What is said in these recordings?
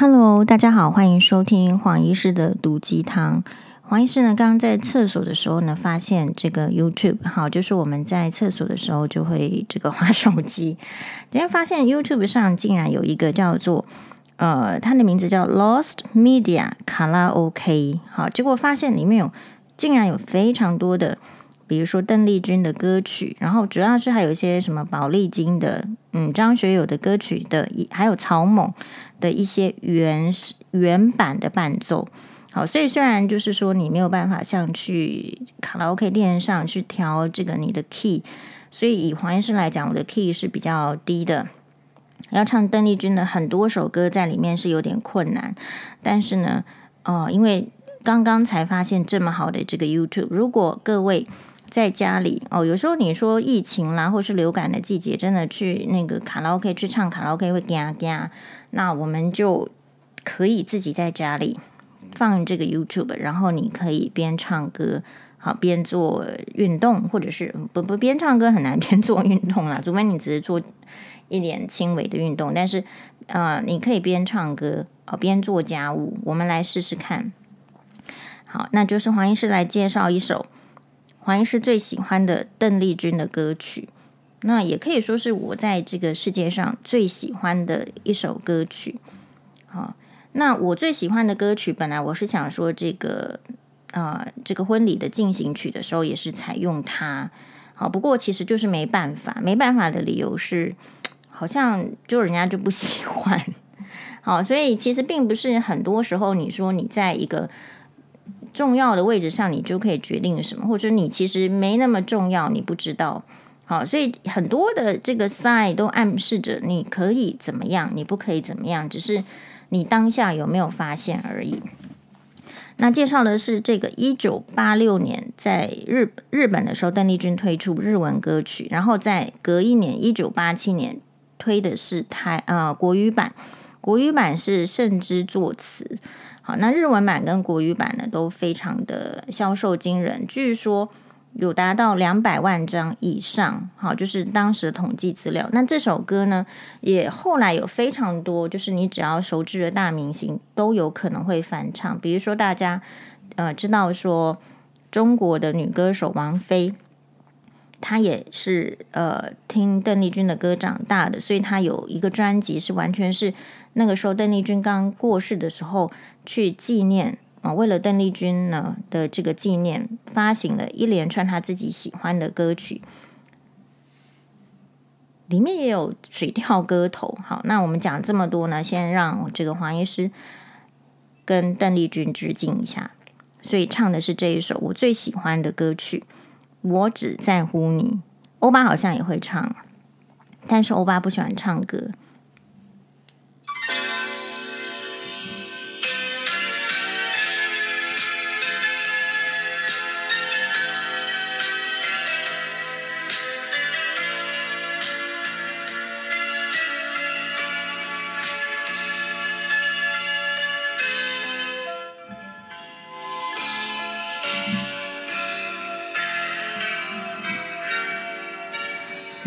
Hello，大家好，欢迎收听黄医师的毒鸡汤。黄医师呢，刚刚在厕所的时候呢，发现这个 YouTube，好，就是我们在厕所的时候就会这个滑手机。今天发现 YouTube 上竟然有一个叫做呃，它的名字叫 Lost Media 卡拉 OK，好，结果发现里面有竟然有非常多的。比如说邓丽君的歌曲，然后主要是还有一些什么宝丽金的，嗯，张学友的歌曲的，还有草蜢的一些原原版的伴奏。好，所以虽然就是说你没有办法像去卡拉 OK 店上去调这个你的 key，所以以黄医师来讲，我的 key 是比较低的，要唱邓丽君的很多首歌在里面是有点困难。但是呢，哦，因为刚刚才发现这么好的这个 YouTube，如果各位。在家里哦，有时候你说疫情啦，或是流感的季节，真的去那个卡拉 OK 去唱卡拉 OK 会嘎嘎，那我们就可以自己在家里放这个 YouTube，然后你可以边唱歌好边做运动，或者是不不边唱歌很难边做运动啦，除非你只是做一点轻微的运动，但是呃，你可以边唱歌哦边做家务，我们来试试看。好，那就是黄医师来介绍一首。黄医师最喜欢的邓丽君的歌曲，那也可以说是我在这个世界上最喜欢的一首歌曲。好，那我最喜欢的歌曲，本来我是想说这个啊、呃，这个婚礼的进行曲的时候也是采用它。好，不过其实就是没办法，没办法的理由是，好像就人家就不喜欢。好，所以其实并不是很多时候你说你在一个。重要的位置上，你就可以决定什么，或者你其实没那么重要，你不知道。好，所以很多的这个 sign 都暗示着你可以怎么样，你不可以怎么样，只是你当下有没有发现而已。那介绍的是这个一九八六年在日日本的时候，邓丽君推出日文歌曲，然后在隔一年一九八七年推的是台呃国语版，国语版是慎之作词。好，那日文版跟国语版呢都非常的销售惊人，据说有达到两百万张以上。好，就是当时统计资料。那这首歌呢，也后来有非常多，就是你只要熟知的大明星都有可能会翻唱。比如说大家呃知道说中国的女歌手王菲，她也是呃听邓丽君的歌长大的，所以她有一个专辑是完全是那个时候邓丽君刚过世的时候。去纪念啊，为了邓丽君呢的这个纪念，发行了一连串他自己喜欢的歌曲，里面也有水调歌头。好，那我们讲这么多呢，先让这个黄医师跟邓丽君致敬一下。所以唱的是这一首我最喜欢的歌曲，《我只在乎你》。欧巴好像也会唱，但是欧巴不喜欢唱歌。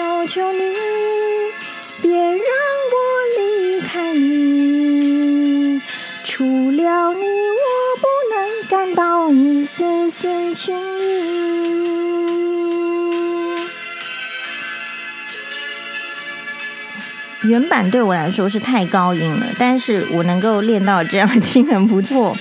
求求你，别让我离开你。除了你，我不能感到一丝丝情意。原版对我来说是太高音了，但是我能够练到这样，已经很不错。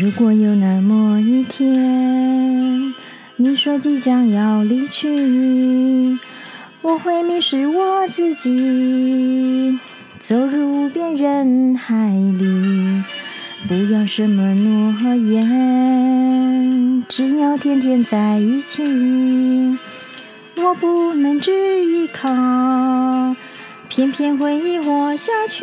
如果有那么一天，你说即将要离去，我会迷失我自己，走入无边人海里。不要什么诺言，只要天天在一起。我不能只依靠，偏偏回忆活下去。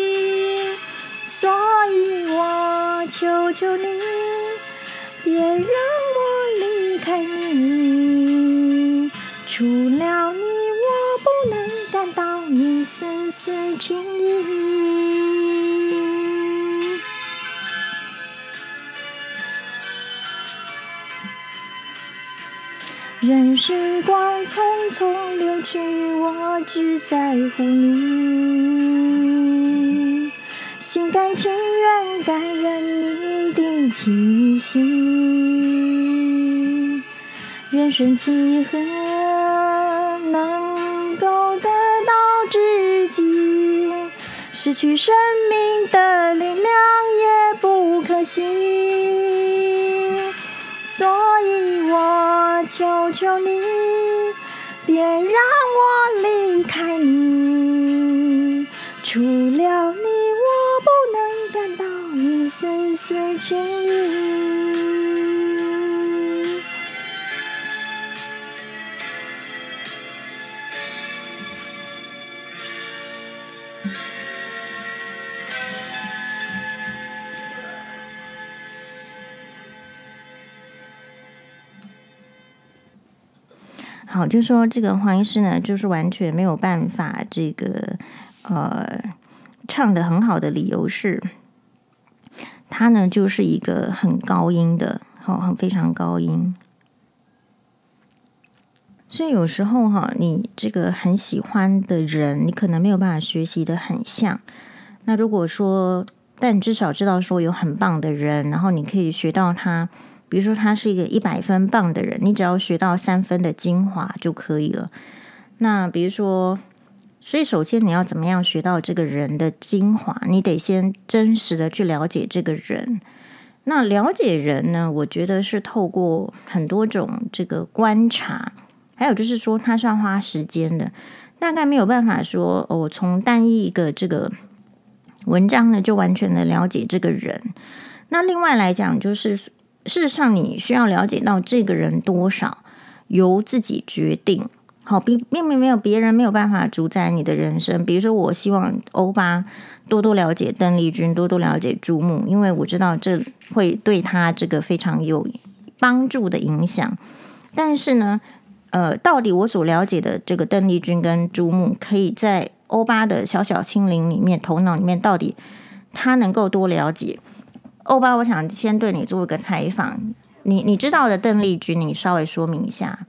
所以我求求你，别让我离开你。除了你，我不能感到一丝丝情意。任时光匆匆流去，我只在乎你。情愿感染你的气息。人生几何能够得到知己？失去生命的力量也不可惜。所以我求求你，别让我离开你。丝丝情意。好，就说这个黄医师呢，就是完全没有办法这个呃唱得很好的理由是，他呢就是一个很高音的，好，很非常高音，所以有时候哈，你这个很喜欢的人，你可能没有办法学习的很像。那如果说，但至少知道说有很棒的人，然后你可以学到他。比如说，他是一个一百分棒的人，你只要学到三分的精华就可以了。那比如说，所以首先你要怎么样学到这个人的精华？你得先真实的去了解这个人。那了解人呢，我觉得是透过很多种这个观察，还有就是说，他是要花时间的。大概没有办法说，我从单一一个这个文章呢，就完全的了解这个人。那另外来讲，就是。事实上，你需要了解到这个人多少，由自己决定。好，并并没有别人没有办法主宰你的人生。比如说，我希望欧巴多多了解邓丽君，多多了解朱木，因为我知道这会对他这个非常有帮助的影响。但是呢，呃，到底我所了解的这个邓丽君跟朱木，可以在欧巴的小小心灵里面、头脑里面，到底他能够多了解？欧巴，我想先对你做一个采访。你你知道的邓丽君，你稍微说明一下。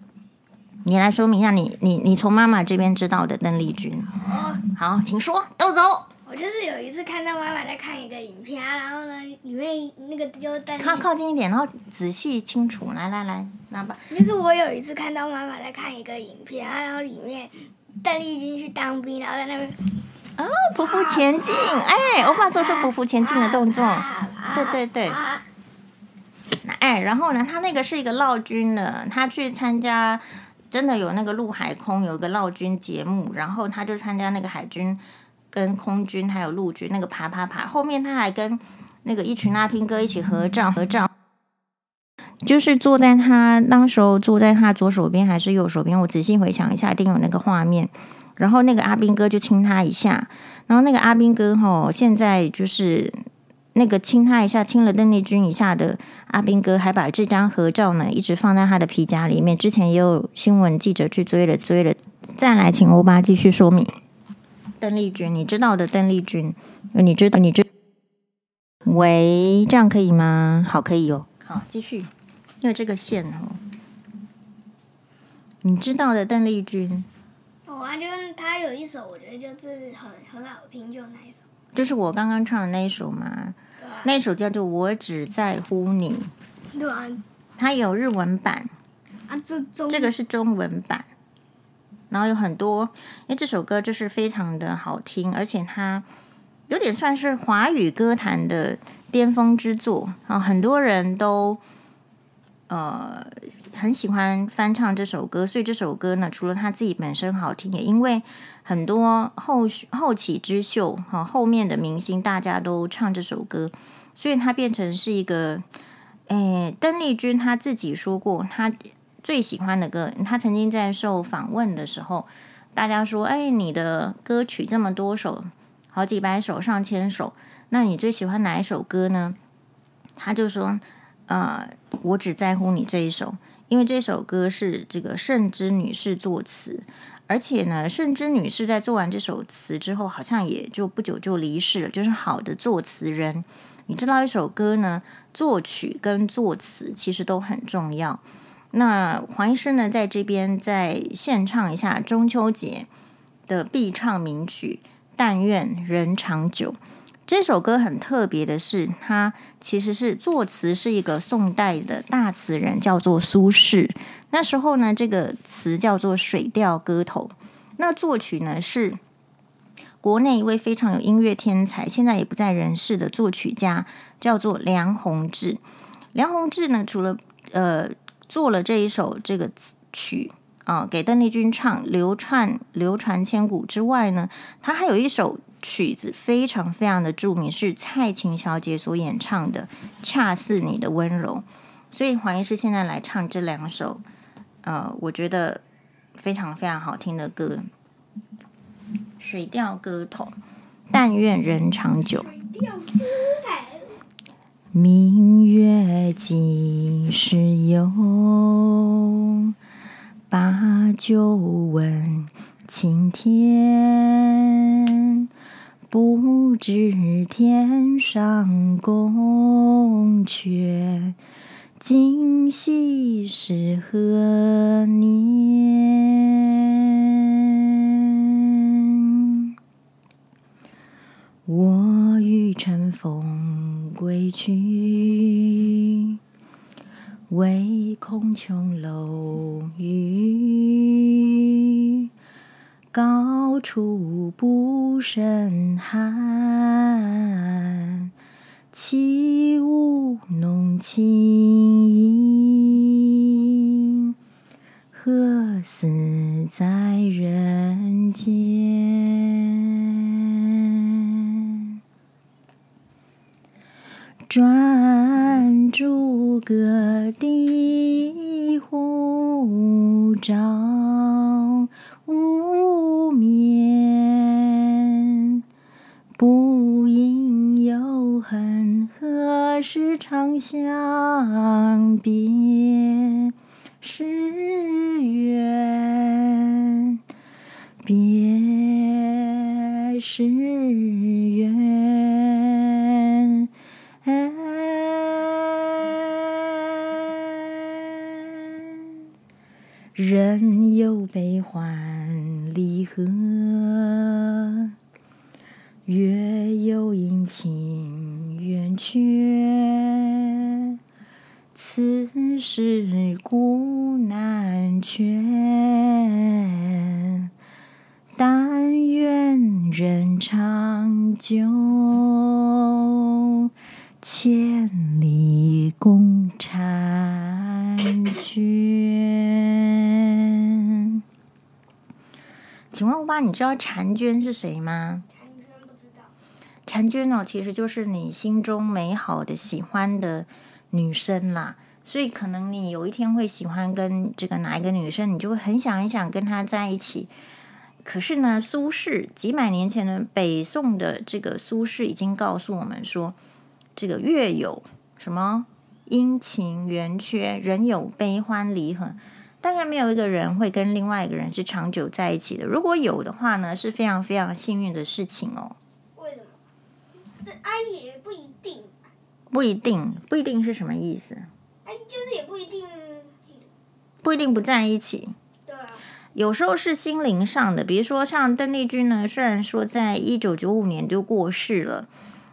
你来说明一下你，你你你从妈妈这边知道的邓丽君。哦，好，请说，都走。我就是有一次看到妈妈在看一个影片，然后呢，里面那个就邓。靠靠近一点，然后仔细清楚。来来来，拿吧。就是我有一次看到妈妈在看一个影片，然后里面邓丽君去当兵，然后在那边。哦，匍匐前进，哎，欧巴做出匍匐前进的动作，对对对。哎，然后呢，他那个是一个陆军的，他去参加，真的有那个陆海空有一个闹军节目，然后他就参加那个海军跟空军还有陆军那个爬爬爬，后面他还跟那个一群阿兵哥一起合照合照，就是坐在他当时候坐在他左手边还是右手边，我仔细回想一下，一定有那个画面。然后那个阿兵哥就亲他一下，然后那个阿兵哥吼，现在就是那个亲他一下，亲了邓丽君一下的阿兵哥，还把这张合照呢一直放在他的皮夹里面。之前也有新闻记者去追了追了，再来请欧巴继续说明。邓丽君，你知道的邓丽君，你知道你知？喂，这样可以吗？好，可以哦。好，继续。因为这个线哦，你知道的邓丽君。我啊，就是他有一首，我觉得就是很很好听，就那一首。就是我刚刚唱的那一首嘛。那首叫做《我只在乎你》。对啊。它有日文版。啊，这中。这个是中文版。然后有很多，因为这首歌就是非常的好听，而且它有点算是华语歌坛的巅峰之作啊，很多人都呃很喜欢翻唱这首歌，所以这首歌呢，除了他自己本身好听，也因为很多后后起之秀哈，后面的明星大家都唱这首歌，所以它变成是一个，诶，邓丽君她自己说过，她。最喜欢的歌，他曾经在受访问的时候，大家说：“哎，你的歌曲这么多首，好几百首、上千首，那你最喜欢哪一首歌呢？”他就说：“呃，我只在乎你这一首，因为这首歌是这个圣之女士作词，而且呢，甚至女士在做完这首词之后，好像也就不久就离世了。就是好的作词人，你知道，一首歌呢，作曲跟作词其实都很重要。”那黄医师呢，在这边再献唱一下中秋节的必唱名曲《但愿人长久》。这首歌很特别的是，它其实是作词是一个宋代的大词人，叫做苏轼。那时候呢，这个词叫做《水调歌头》。那作曲呢，是国内一位非常有音乐天才，现在也不在人世的作曲家，叫做梁鸿志。梁鸿志呢，除了呃。做了这一首这个曲啊，给邓丽君唱，流传流传千古之外呢，他还有一首曲子非常非常的著名，是蔡琴小姐所演唱的《恰似你的温柔》。所以黄医师现在来唱这两首，呃，我觉得非常非常好听的歌，《水调歌头》，但愿人长久。明月几时有？把酒问青天。不知天上宫阙，今夕是何年？我欲乘风。归去，唯恐琼楼玉，高处不胜寒。起舞弄清死在人间？转朱阁，低户照，无眠。不应有恨，何时长向别时圆。人有悲欢请问乌巴，你知道婵娟是谁吗？婵娟不知道。婵娟哦，其实就是你心中美好的、喜欢的女生啦。所以可能你有一天会喜欢跟这个哪一个女生，你就会很想很想跟她在一起。可是呢，苏轼几百年前的北宋的这个苏轼已经告诉我们说。这个月有什么阴晴圆缺，人有悲欢离合，大概没有一个人会跟另外一个人是长久在一起的。如果有的话呢，是非常非常幸运的事情哦。为什么？这啊也不一定。不一定，不一定是什么意思？哎，就是也不一定，不一定不在一起。对啊，有时候是心灵上的，比如说像邓丽君呢，虽然说在一九九五年就过世了，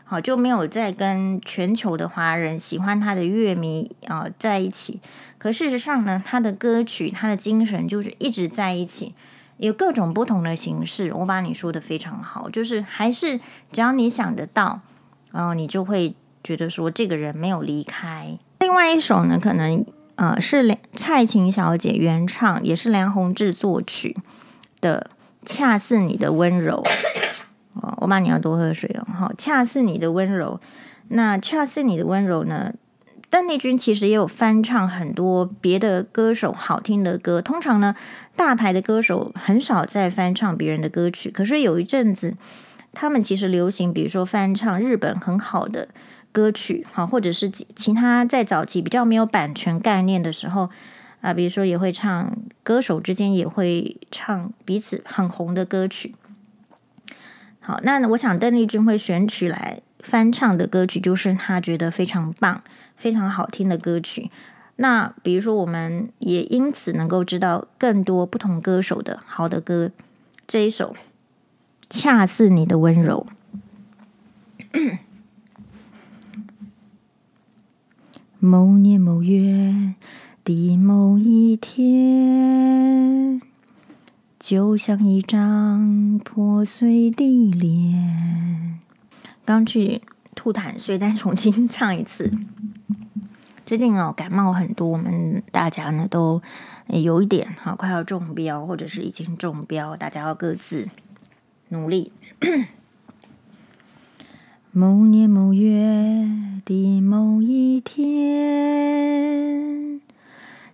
好就没有再跟全球的华人喜欢他的乐迷啊、在一起，可事实上呢，他的歌曲、他的精神就是一直在一起。有各种不同的形式，我把你说的非常好，就是还是只要你想得到，然后你就会觉得说这个人没有离开。另外一首呢，可能呃是蔡琴小姐原唱，也是梁弘志作曲的《恰似你的温柔》。我骂你要多喝水哦。好，《恰似你的温柔》，那《恰似你的温柔》呢？邓丽君其实也有翻唱很多别的歌手好听的歌。通常呢，大牌的歌手很少在翻唱别人的歌曲。可是有一阵子，他们其实流行，比如说翻唱日本很好的歌曲，好，或者是其他在早期比较没有版权概念的时候啊，比如说也会唱歌手之间也会唱彼此很红的歌曲。好，那我想邓丽君会选取来翻唱的歌曲，就是她觉得非常棒。非常好听的歌曲，那比如说，我们也因此能够知道更多不同歌手的好的歌。这一首《恰似你的温柔》，某年某月的某一天，就像一张破碎的脸。刚去吐痰，所以再重新唱一次。最近哦，感冒很多，我们大家呢都有一点哈，快要中标，或者是已经中标，大家要各自努力。某年某月的某一天，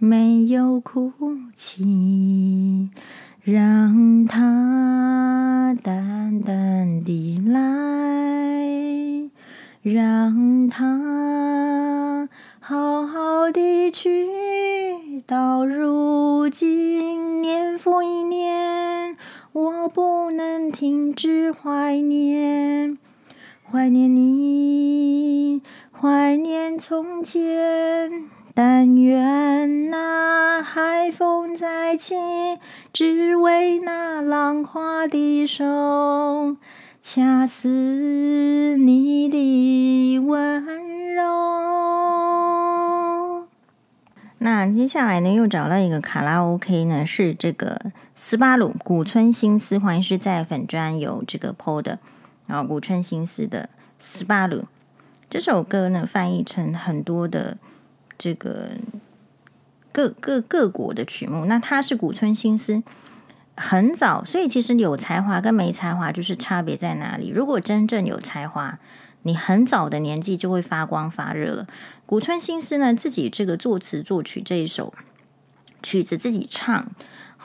没有哭泣，让它淡淡地来，让它好好地去。到如今，年复一年，我不能停止怀念，怀念你，怀念从前。但愿那海风再起，只为那浪花的手，恰似你的温柔。那接下来呢，又找到一个卡拉 OK 呢，是这个斯巴鲁古村新司，好像是在粉专有这个 PO 的，然后古村新司的斯巴鲁这首歌呢，翻译成很多的这个各各各国的曲目。那他是古村新司很早，所以其实有才华跟没才华就是差别在哪里？如果真正有才华，你很早的年纪就会发光发热了。古村新司呢，自己这个作词作曲这一首曲子自己唱，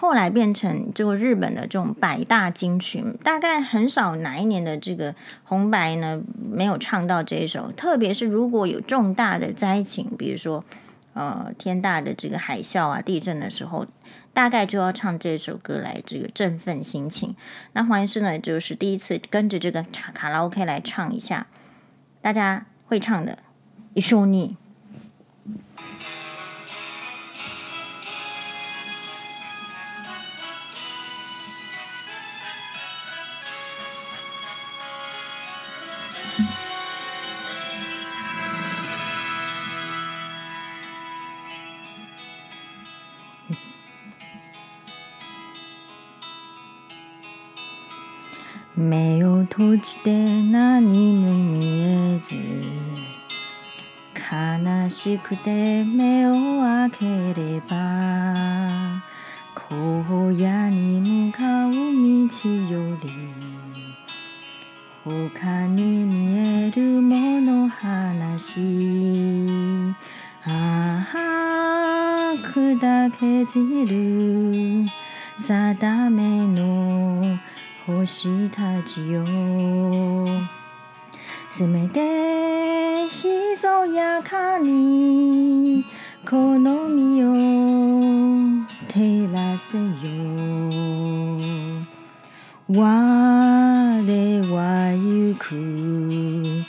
后来变成这个日本的这种百大金曲，大概很少哪一年的这个红白呢没有唱到这一首。特别是如果有重大的灾情，比如说呃天大的这个海啸啊、地震的时候，大概就要唱这首歌来这个振奋心情。那黄医师呢，就是第一次跟着这个卡卡拉 OK 来唱一下。大家会唱的，一绪に。目を闭じて何も见えず悲しくて目を开ければ荒野に向かう道より他に见えるもの话ああ下焼け散る。定めの星たちよせめてひそやかにこの身を照らせよ。我は行く。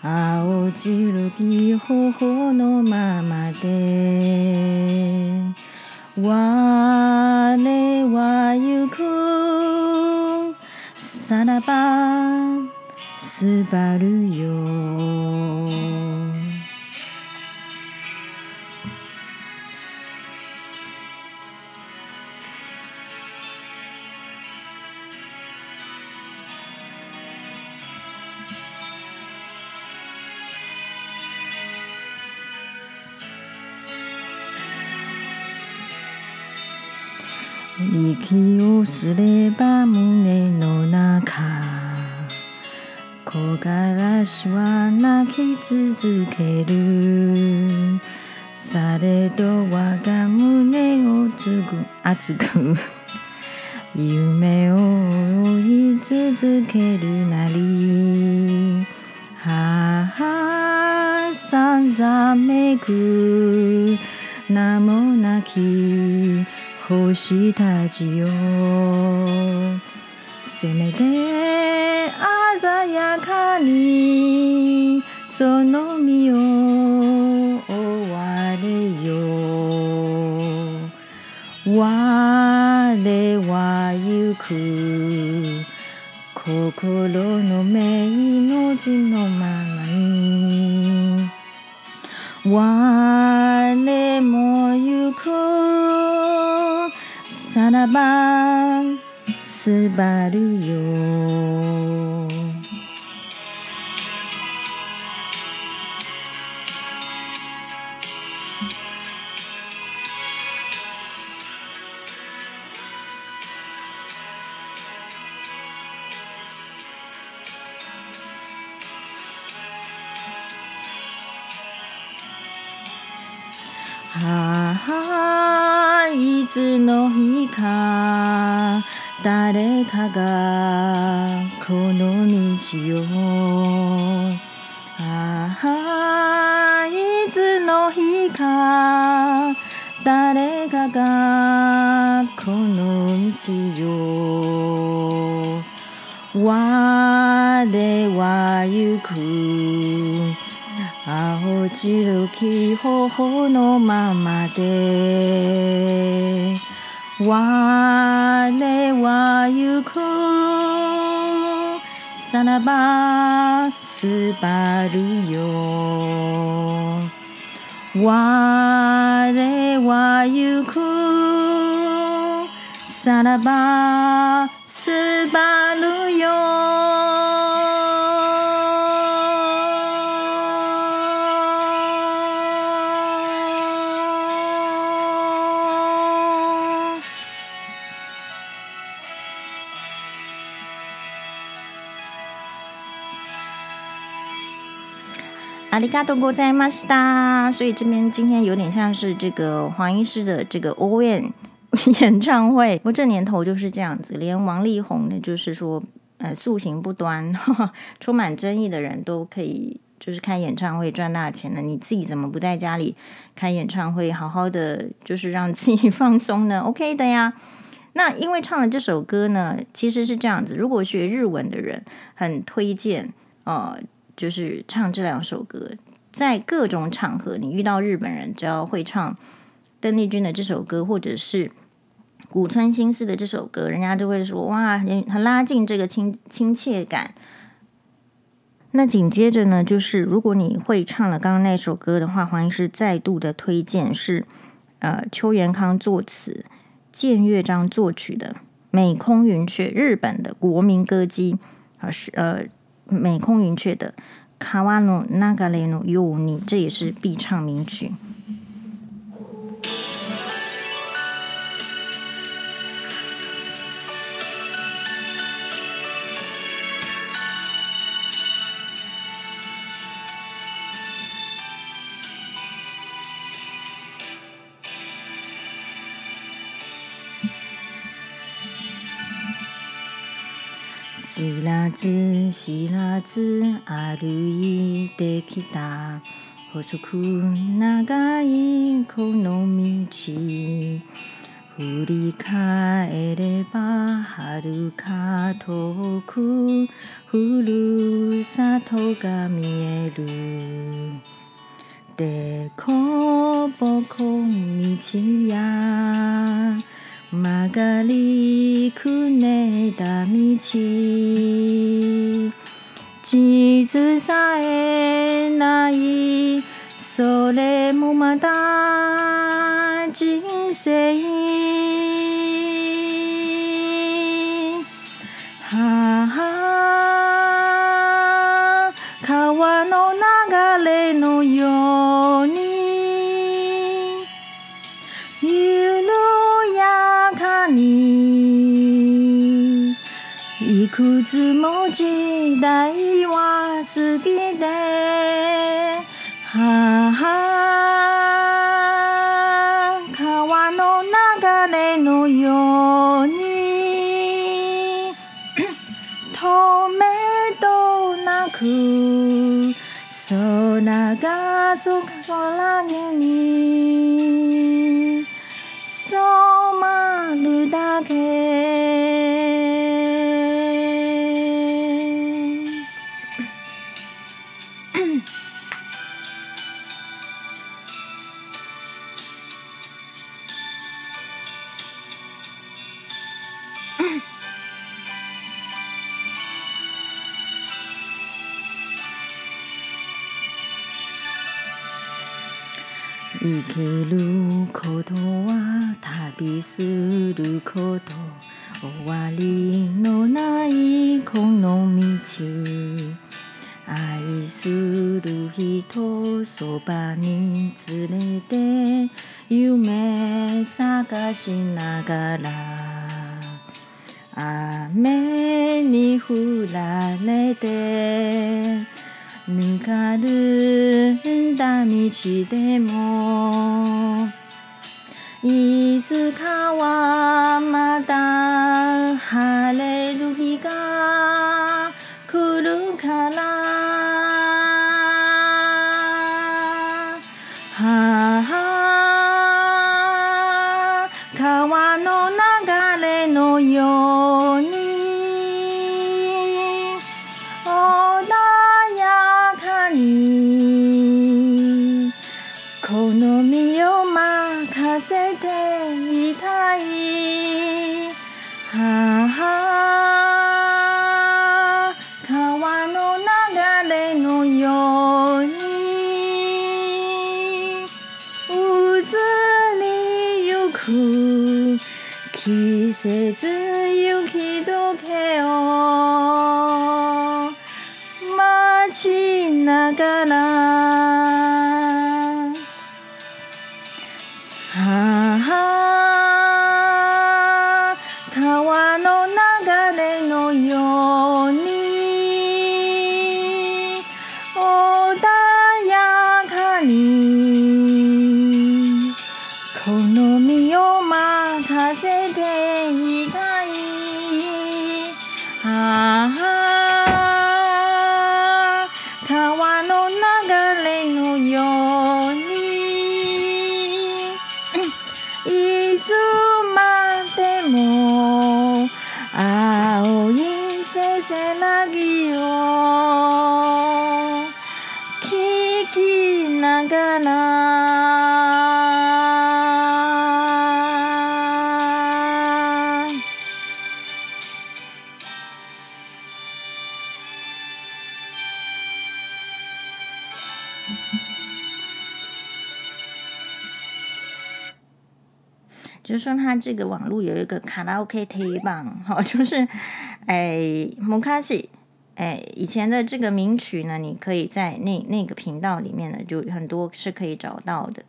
青白き頬のままで。我は行く。さらばすばるよ。息をすれば胸の中木枯らしは泣き続ける。されど我が胸をつぐ热く梦を追い続けるなり。はあさんざめく名もなき星たちよせめて鲜やかにその身を追われよ。我は行く。心の目命のままに。我も7番すばるよ。さらばすばるよ我は行くさらばすばるよ 嘎多ございました。所以这边今天有点像是这个黄医师的这个 ON 演唱会。不过这年头就是这样子，连王力宏呢，就是说呃素行不端、呵呵充满争议的人都可以就是开演唱会赚大钱了。你自己怎么不在家里开演唱会，好好的就是让自己放松呢？OK 的呀。那因为唱了这首歌呢，其实是这样子。如果学日文的人很推荐呃。就是唱这两首歌， 在各种场合，你遇到日本人，只要会唱邓丽君的这首歌，或者是古村新司的这首歌，人家都会说哇，很很拉近这个亲亲切感。那紧接着呢，就是如果你会唱了刚刚那首歌的话，黄医师再度的推荐是呃邱元康作词、建乐章作曲的《美空云雀》，日本的国民歌姬啊是呃。美空云雀的《川の流れのように》，这也是必唱名曲。 知らず知らず歩いてきた。细く长いこの道。振り返れば遥か远く。ふるさとが见える。でこぼこ道や。曲がりくねた道。地図さえない。それもまた人生。くつも时代は过ぎては川の流れのように 止めどなく空がそこらに染まるだけ。生きることは旅すること终わりのないこの道爱する人そばに连れて梦探しながら。雨に降られてぬかるんだ道でもいつかはまた晴れる日が来るから 季节说，他这个网络有一个卡拉 OK 推棒，哈，就是，哎，摩卡西，哎，以前的这个名曲呢，你可以在那那个频道里面呢，就很多是可以找到的，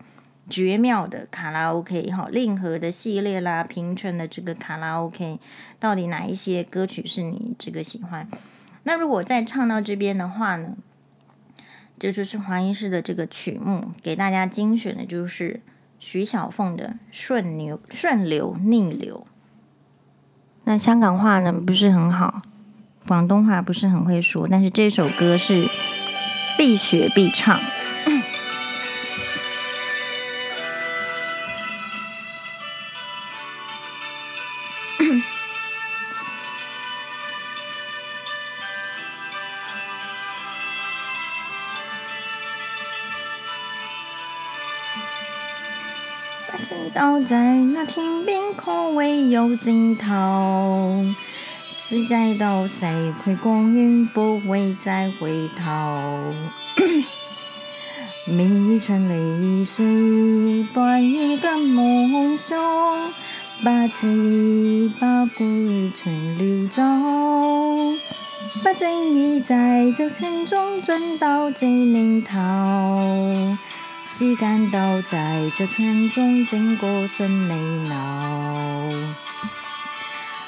绝妙的卡拉 OK 哈，令和的系列啦，平成的这个卡拉 OK，到底哪一些歌曲是你这个喜欢？那如果再唱到这边的话呢，这就是黄医师的这个曲目，给大家精选的就是。徐小凤的顺流顺流逆流，那香港话呢不是很好，广东话不是很会说，但是这首歌是必学必唱。在那天边可会有尽头，只知道逝去光阴不会再回头。迷春离水，断一个梦想，不知不觉全溜走，不经意在这圈中转到这年头。只感到在这圈中经过顺利了，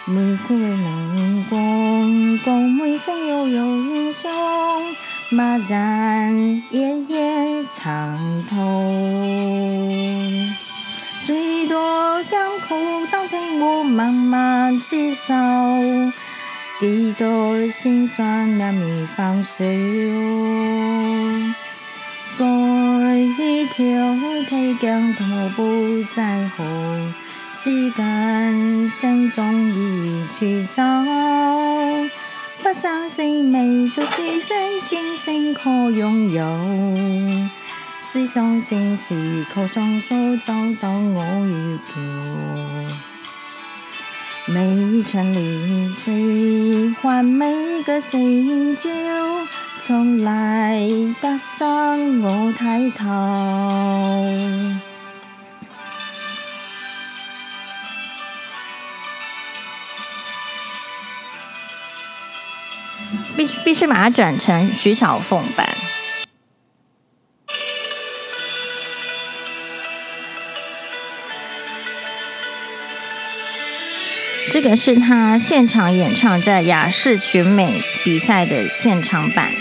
每个灵光光每声悠悠人生，马然夜夜长途，最多甘苦都听我慢慢接受，几多心酸难免放手。一条铁江头不在乎，只敢心中一直走。不相信美就是圣天性可拥有，只相信是靠双手找到我要求。每一串连珠换每个成就。从来不想我抬头。必须必须把它转成徐小凤版。这个是他现场演唱在雅士选美比赛的现场版。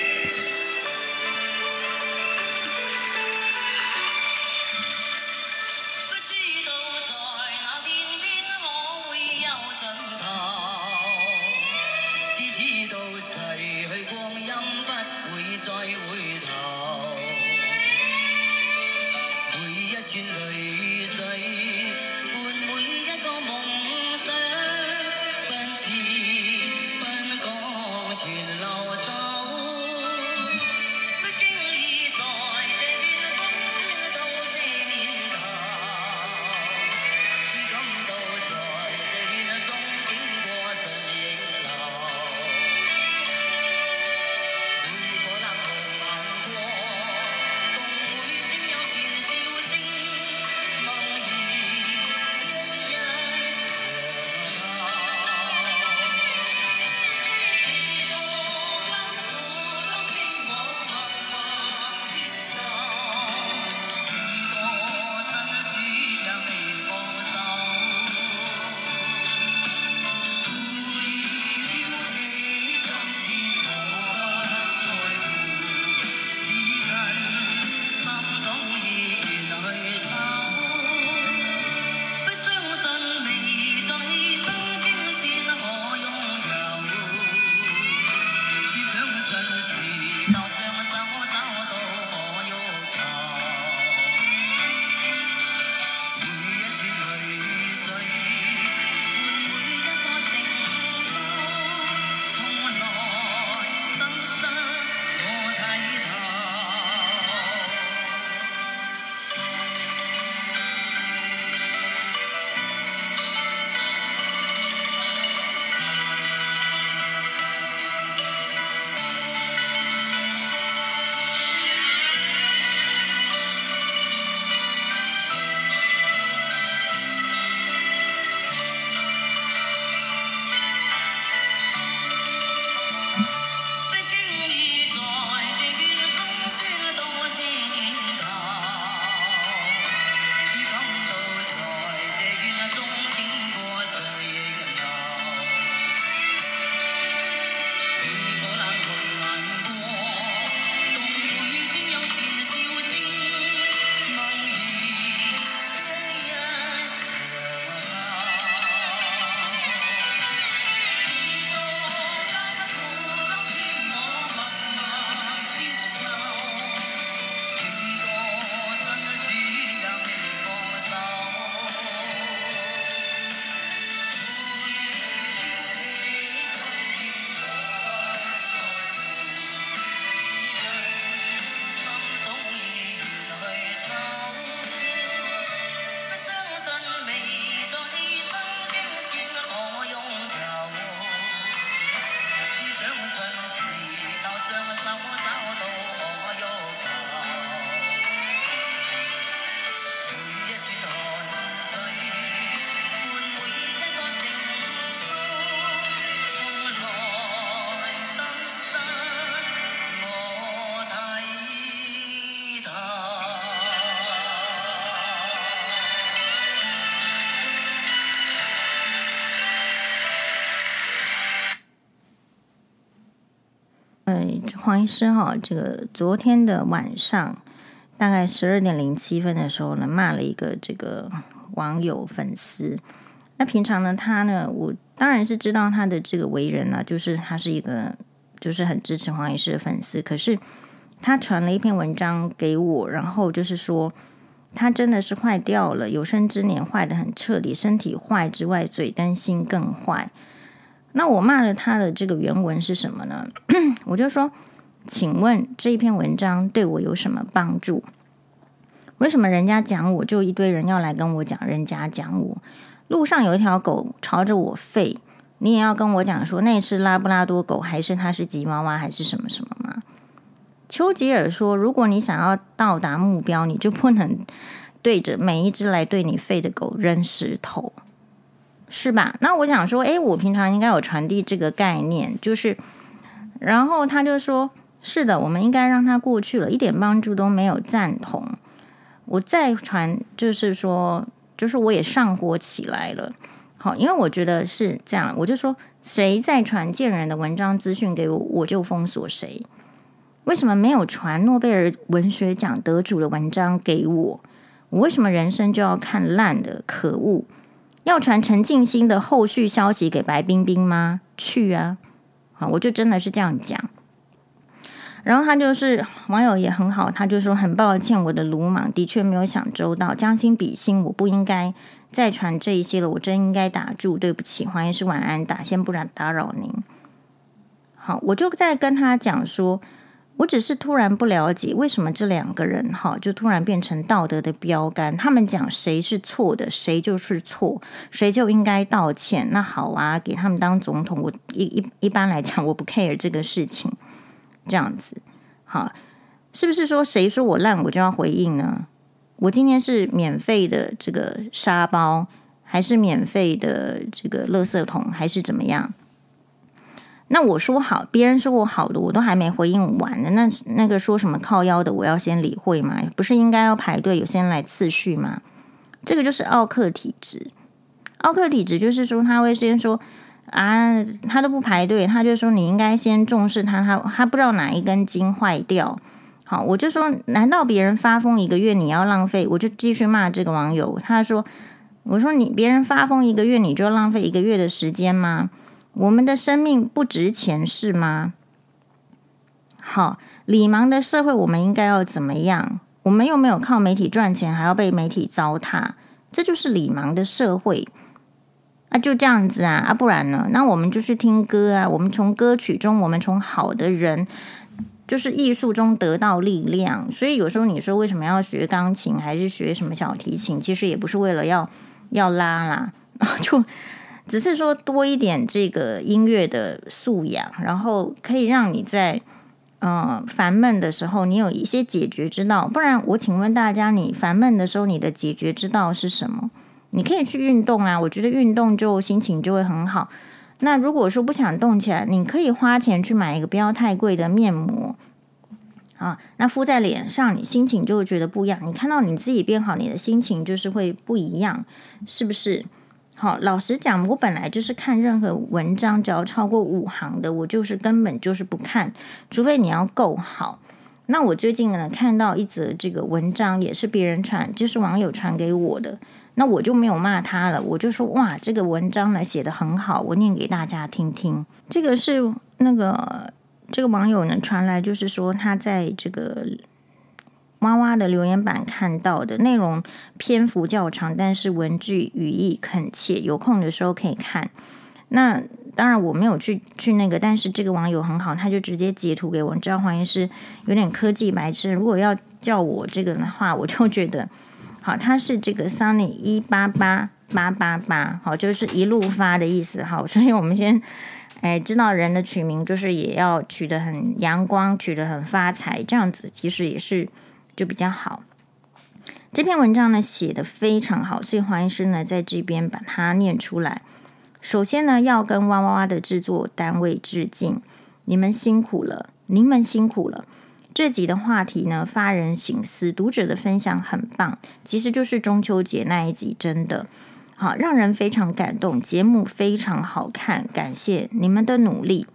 黄医师哈，这个昨天的晚上大概十二点零七分的时候呢，骂了一个这个网友粉丝。那平常呢，他呢，我当然是知道他的这个为人呢，就是他是一个就是很支持黄医师的粉丝。可是他传了一篇文章给我，然后就是说他真的是坏掉了，有生之年坏得很彻底，身体坏之外，嘴跟心更坏。那我骂了他的这个原文是什么呢？我就说，请问这一篇文章对我有什么帮助？为什么人家讲我就一堆人要来跟我讲，人家讲我？路上有一条狗朝着我吠，你也要跟我讲说那是拉布拉多狗，还是它是吉娃娃，还是什么什么吗？丘吉尔说，如果你想要到达目标，你就不能对着每一只来对你吠的狗扔石头，是吧？那我想说，诶，我平常应该有传递这个概念，就是，然后他就说，是的，我们应该让它过去了，一点帮助都没有，赞同。我再传，就是说。就是我也上火起来了，好，因为我觉得是这样，我就说谁再传贱人的文章资讯给我，我就封锁谁。为什么没有传诺贝尔文学奖得主的文章给我？我为什么人生就要看烂的？可恶！要传陈静心的后续消息给白冰冰吗？去啊！好，我就真的是这样讲。然后他就是网友也很好，他就说很抱歉，我的鲁莽的确没有想周到，将心比心，我不应该再传这一些了，我真应该打住，对不起，黄医师晚安，打先不然打扰您。好，我就在跟他讲说，我只是突然不了解为什么这两个人哈就突然变成道德的标杆，他们讲谁是错的，谁就是错，谁就应该道歉。那好啊，给他们当总统，我一一一般来讲我不 care 这个事情。这样子，好，是不是说谁说我烂，我就要回应呢？我今天是免费的这个沙包，还是免费的这个垃圾桶，还是怎么样？那我说好，别人说我好的，我都还没回应完呢。那那个说什么靠腰的，我要先理会吗？不是应该要排队，有先来次序吗？这个就是奥克体质。奥克体质就是说，他会先说。啊，他都不排队，他就说你应该先重视他，他他不知道哪一根筋坏掉。好，我就说，难道别人发疯一个月你要浪费？我就继续骂这个网友。他说，我说你别人发疯一个月，你就浪费一个月的时间吗？我们的生命不值钱是吗？好，理盲的社会，我们应该要怎么样？我们又没有靠媒体赚钱，还要被媒体糟蹋，这就是理盲的社会。啊，就这样子啊，啊，不然呢？那我们就去听歌啊，我们从歌曲中，我们从好的人，就是艺术中得到力量。所以有时候你说为什么要学钢琴，还是学什么小提琴？其实也不是为了要要拉啦，就只是说多一点这个音乐的素养，然后可以让你在嗯烦闷的时候，你有一些解决之道。不然，我请问大家，你烦闷的时候，你的解决之道是什么？你可以去运动啊，我觉得运动就心情就会很好。那如果说不想动起来，你可以花钱去买一个不要太贵的面膜啊，那敷在脸上，你心情就会觉得不一样。你看到你自己变好，你的心情就是会不一样，是不是？好，老实讲，我本来就是看任何文章，只要超过五行的，我就是根本就是不看，除非你要够好。那我最近呢，看到一则这个文章，也是别人传，就是网友传给我的。那我就没有骂他了，我就说哇，这个文章呢写得很好，我念给大家听听。这个是那个这个网友呢传来，就是说他在这个哇哇的留言板看到的内容篇幅较长，但是文句语意恳切，有空的时候可以看。那当然我没有去去那个，但是这个网友很好，他就直接截图给我。知道黄医师有点科技白痴，如果要叫我这个的话，我就觉得。好，他是这个 Sunny 一八八八八八，好，就是一路发的意思。好，所以我们先，哎，知道人的取名就是也要取得很阳光，取得很发财，这样子其实也是就比较好。这篇文章呢写得非常好，所以黄医师呢在这边把它念出来。首先呢要跟哇哇哇的制作单位致敬，你们辛苦了，你们辛苦了。这集的话题呢，发人省思，读者的分享很棒，其实就是中秋节那一集，真的好让人非常感动，节目非常好看，感谢你们的努力。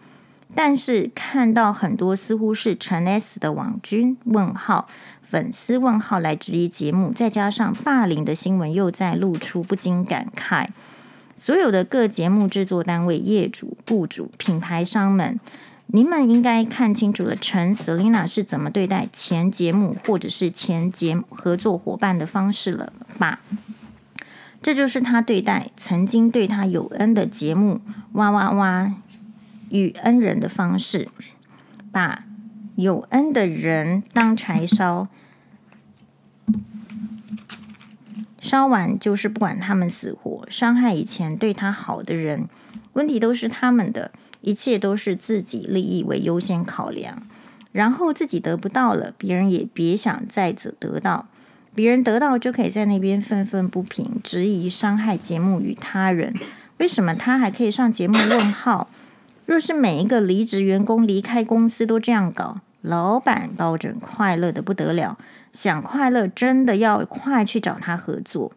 但是看到很多似乎是陈 S 的网军问号粉丝问号来质疑节目，再加上霸凌的新闻又在露出，不禁感慨：所有的各节目制作单位、业主、雇主、品牌商们，你们应该看清楚了陈 Selina 是怎么对待前节目或者是前节合作伙伴的方式了吧？这就是他对待曾经对他有恩的节目哇哇哇与恩人的方式，把有恩的人当柴烧。烧完就是不管他们死活，伤害以前对他好的人，问题都是他们的，一切都是自己利益为优先考量，然后自己得不到了，别人也别想再者得到，别人得到就可以在那边愤愤不平，质疑伤害节目与他人，为什么他还可以上节目问号？若是每一个离职员工离开公司都这样搞，老板保证快乐的不得了。想快乐，真的要快去找他合作。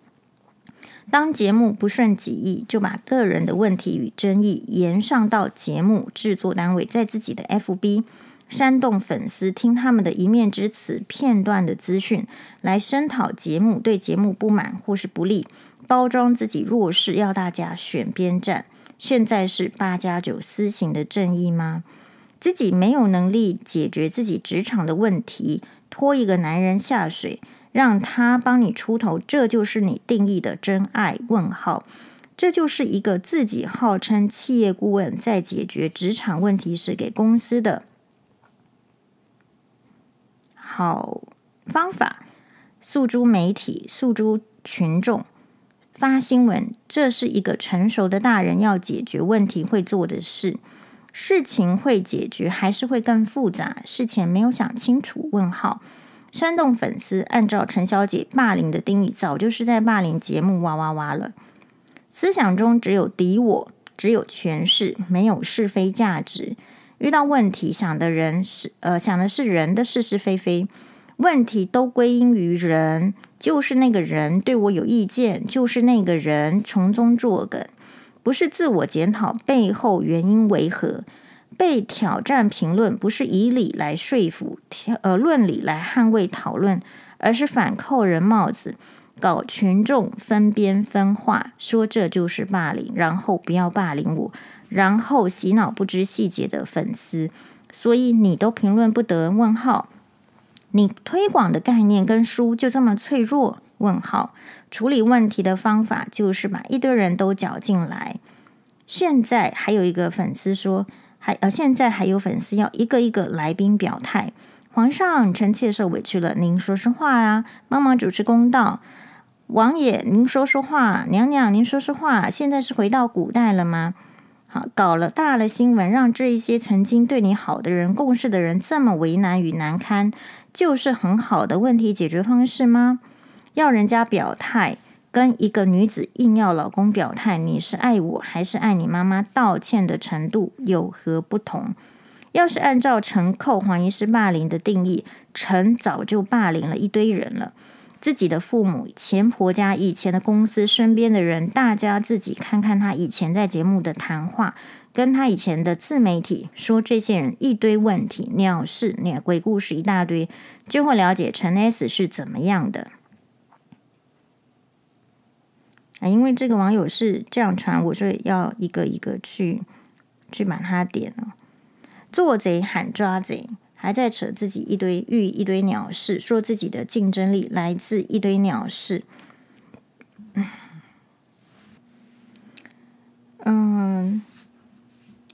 当节目不顺己意，就把个人的问题与争议延上到节目制作单位，在自己的 FB 煽动粉丝听他们的一面之词、片段的资讯，来声讨节目，对节目不满或是不利，包装自己弱势，要大家选边站。现在是八加九私刑的正义吗？自己没有能力解决自己职场的问题。拖一个男人下水，让他帮你出头，这就是你定义的真爱？问号，这就是一个自己号称企业顾问，在解决职场问题时给公司的好方法，诉诸媒体，诉诸群众，发新闻，这是一个成熟的大人要解决问题会做的事。事情会解决，还是会更复杂？事前没有想清楚？问号。煽动粉丝，按照陈小姐霸凌的定义，早就是在霸凌节目哇哇哇了。思想中只有敌我，只有权势，没有是非价值。遇到问题，想的人是呃，想的是人的是是非非。问题都归因于人，就是那个人对我有意见，就是那个人从中作梗。不是自我检讨背后原因为何？被挑战评论不是以理来说服，呃，论理来捍卫讨论，而是反扣人帽子，搞群众分边分化，说这就是霸凌，然后不要霸凌我，然后洗脑不知细节的粉丝，所以你都评论不得？问号，你推广的概念跟书就这么脆弱？问号。处理问题的方法就是把一堆人都搅进来。现在还有一个粉丝说，还呃，现在还有粉丝要一个一个来宾表态。皇上，臣妾受委屈了，您说说话啊，帮忙主持公道。王爷，您说说话。娘娘，您说说话。现在是回到古代了吗？好，搞了大了新闻，让这一些曾经对你好的人、共事的人这么为难与难堪，就是很好的问题解决方式吗？要人家表态，跟一个女子硬要老公表态，你是爱我还是爱你妈妈？道歉的程度有何不同？要是按照陈寇黄医师霸凌的定义，陈早就霸凌了一堆人了，自己的父母、前婆家、以前的公司、身边的人，大家自己看看他以前在节目的谈话，跟他以前的自媒体说这些人一堆问题、鸟事、鸟鬼故事一大堆，就会了解陈 S 是怎么样的。因为这个网友是这样传，我说要一个一个去去把它点了。做贼喊抓贼，还在扯自己一堆玉一堆鸟事，说自己的竞争力来自一堆鸟事。嗯，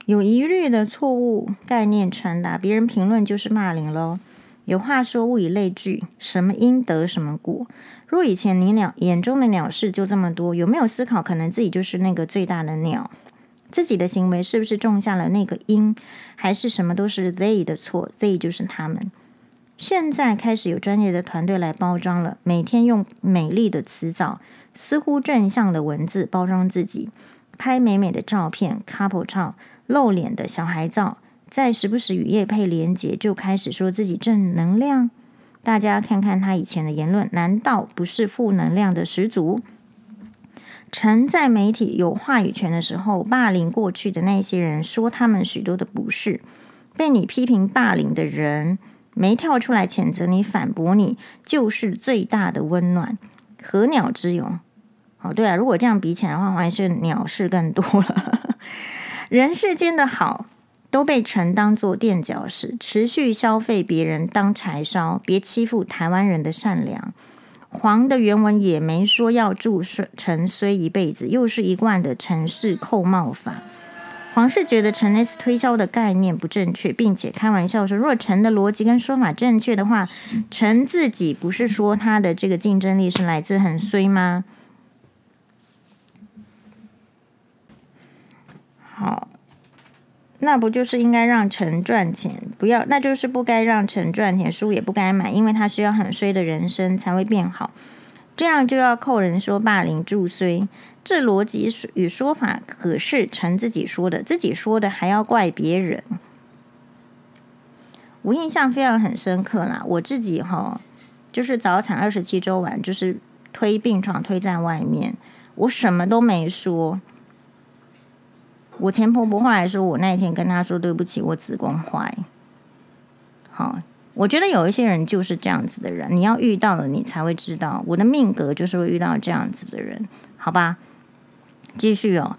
有疑虑的错误概念传达，别人评论就是骂领喽。有话说物以类聚，什么因得什么果。若以前你鸟眼中的鸟事就这么多，有没有思考可能自己就是那个最大的鸟？自己的行为是不是种下了那个因，还是什么都是 they 的错？they 就是他们。现在开始有专业的团队来包装了，每天用美丽的词藻、似乎正向的文字包装自己，拍美美的照片，couple 照，露脸的小孩照，在时不时与叶配连结，就开始说自己正能量。大家看看他以前的言论，难道不是负能量的十足？陈在媒体有话语权的时候，霸凌过去的那些人，说他们许多的不是，被你批评霸凌的人没跳出来谴责你、反驳你，就是最大的温暖。和鸟之勇，哦，对啊，如果这样比起来的话，还是鸟事更多了。人世间的好都被陈当做垫脚石，持续消费别人当柴烧，别欺负台湾人的善良。黄的原文也没说要祝陈衰一辈子，又是一贯的陈氏扣帽法。黄是觉得陈 S 推销的概念不正确，并且开玩笑说，如果陈的逻辑跟说法正确的话，陈自己不是说他的这个竞争力是来自很衰吗？好，那不就是应该让陈赚钱？不要，那就是不该让陈赚钱，书也不该买，因为他需要很衰的人生才会变好。这样就要扣人说霸凌助衰，这逻辑与说法可是陈自己说的，自己说的还要怪别人。我印象非常很深刻啦，我自己哈，就是早产二十七周完，就是推病床推在外面，我什么都没说。我前婆婆后来说，我那一天跟她说对不起，我子宫坏。好，我觉得有一些人就是这样子的人，你要遇到了，你才会知道。我的命格就是会遇到这样子的人，好吧？继续哦，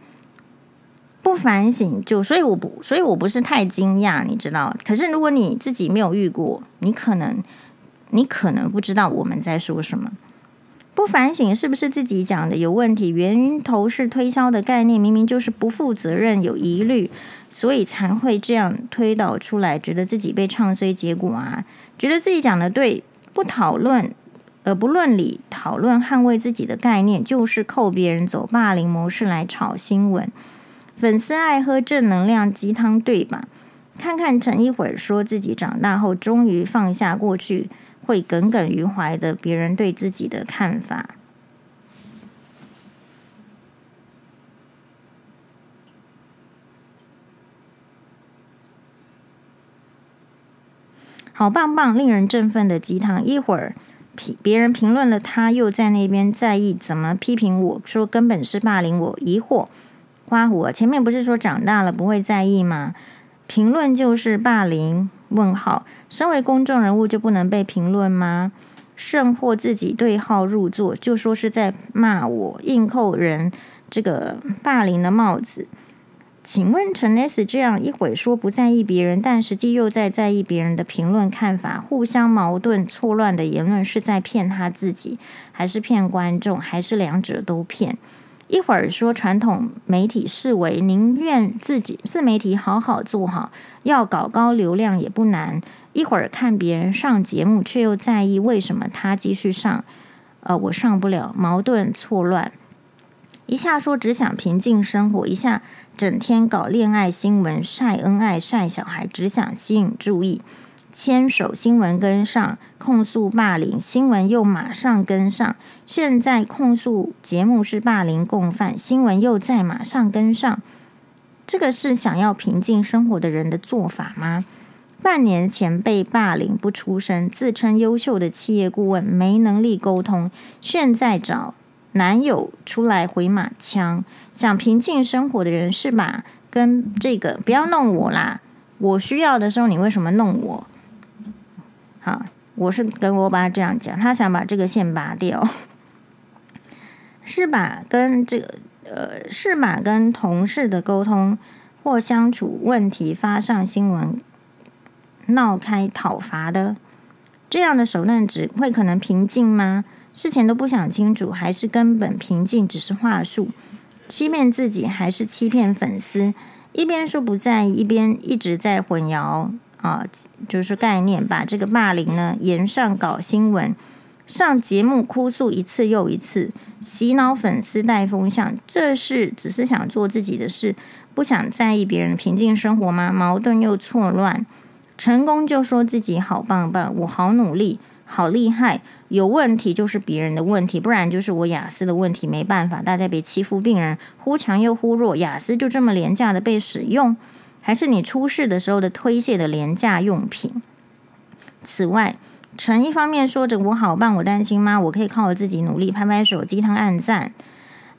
不反省就，所以我不，所以我不是太惊讶，你知道？可是如果你自己没有遇过，你可能，你可能不知道我们在说什么。不反省是不是自己讲的有问题？源头是推销的概念，明明就是不负责任、有疑虑，所以才会这样推导出来，觉得自己被唱衰。结果啊，觉得自己讲的对，不讨论，而不论理讨论捍卫自己的概念，就是扣别人走霸凌模式来炒新闻。粉丝爱喝正能量鸡汤，对吧？看看陈一会儿说自己长大后终于放下过去。会耿耿于怀的别人对自己的看法，好棒棒，令人振奋的鸡汤。一会儿评别人评论了他，又在那边在意怎么批评我，说根本是霸凌我。疑惑，花火前面不是说长大了不会在意吗？评论就是霸凌。问号，身为公众人物就不能被评论吗？甚或自己对号入座，就说是在骂我，硬扣人这个霸凌的帽子。请问陈 S 这样一会说不在意别人，但实际又在在意别人的评论看法，互相矛盾错乱的言论，是在骗他自己，还是骗观众，还是两者都骗？一会儿说传统媒体视为宁愿自己自媒体好好做好，要搞高流量也不难。一会儿看别人上节目，却又在意为什么他继续上，呃，我上不了，矛盾错乱。一下说只想平静生活，一下整天搞恋爱新闻，晒恩爱晒小孩，只想吸引注意。牵手新闻跟上，控诉霸凌新闻又马上跟上。现在控诉节目是霸凌共犯，新闻又在马上跟上。这个是想要平静生活的人的做法吗？半年前被霸凌不出声，自称优秀的企业顾问没能力沟通，现在找男友出来回马枪。想平静生活的人是吧？跟这个不要弄我啦！我需要的时候你为什么弄我？好，我是跟我爸这样讲，他想把这个线拔掉，是把跟这个呃，是把跟同事的沟通或相处问题发上新闻，闹开讨伐的这样的手段，只会可能平静吗？事前都不想清楚，还是根本平静只是话术，欺骗自己还是欺骗粉丝？一边说不在意，一边一直在混淆。啊，就是概念，把这个霸凌呢延上搞新闻，上节目哭诉一次又一次，洗脑粉丝带风向，这是只是想做自己的事，不想在意别人平静生活吗？矛盾又错乱，成功就说自己好棒棒，我好努力，好厉害，有问题就是别人的问题，不然就是我雅思的问题，没办法，大家别欺负病人，忽强又忽弱，雅思就这么廉价的被使用。还是你出事的时候的推卸的廉价用品。此外，陈一方面说着我好棒，我担心吗？我可以靠我自己努力，拍拍手，鸡汤暗赞。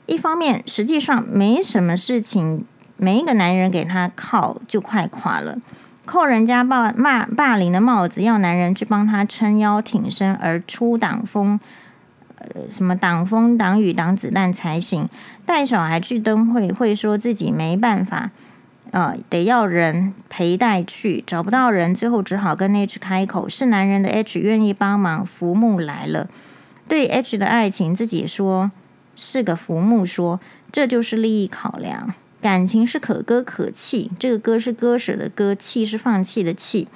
一方面，实际上没什么事情，每一个男人给他靠就快垮了，扣人家霸骂霸凌的帽子，要男人去帮他撑腰挺身而出挡风，呃，什么挡风挡雨挡子弹才行。带小孩去灯会，会说自己没办法。呃，得要人陪带去，找不到人，最后只好跟 H 开口，是男人的 H 愿意帮忙，浮木来了。对 H 的爱情，自己说是个浮木，说这就是利益考量。感情是可割可弃，这个割是割舍的割，弃是放弃的弃。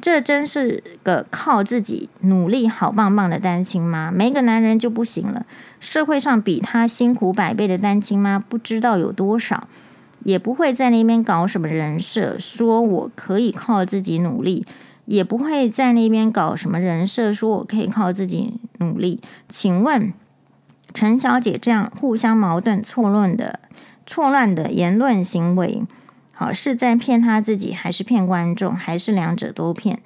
这真是个靠自己努力好棒棒的单亲妈，没个男人就不行了。社会上比他辛苦百倍的单亲妈，不知道有多少。也不会在那边搞什么人设，说我可以靠自己努力；也不会在那边搞什么人设，说我可以靠自己努力。请问陈小姐这样互相矛盾、错乱的、错乱的言论行为，好是在骗他自己，还是骗观众，还是两者都骗？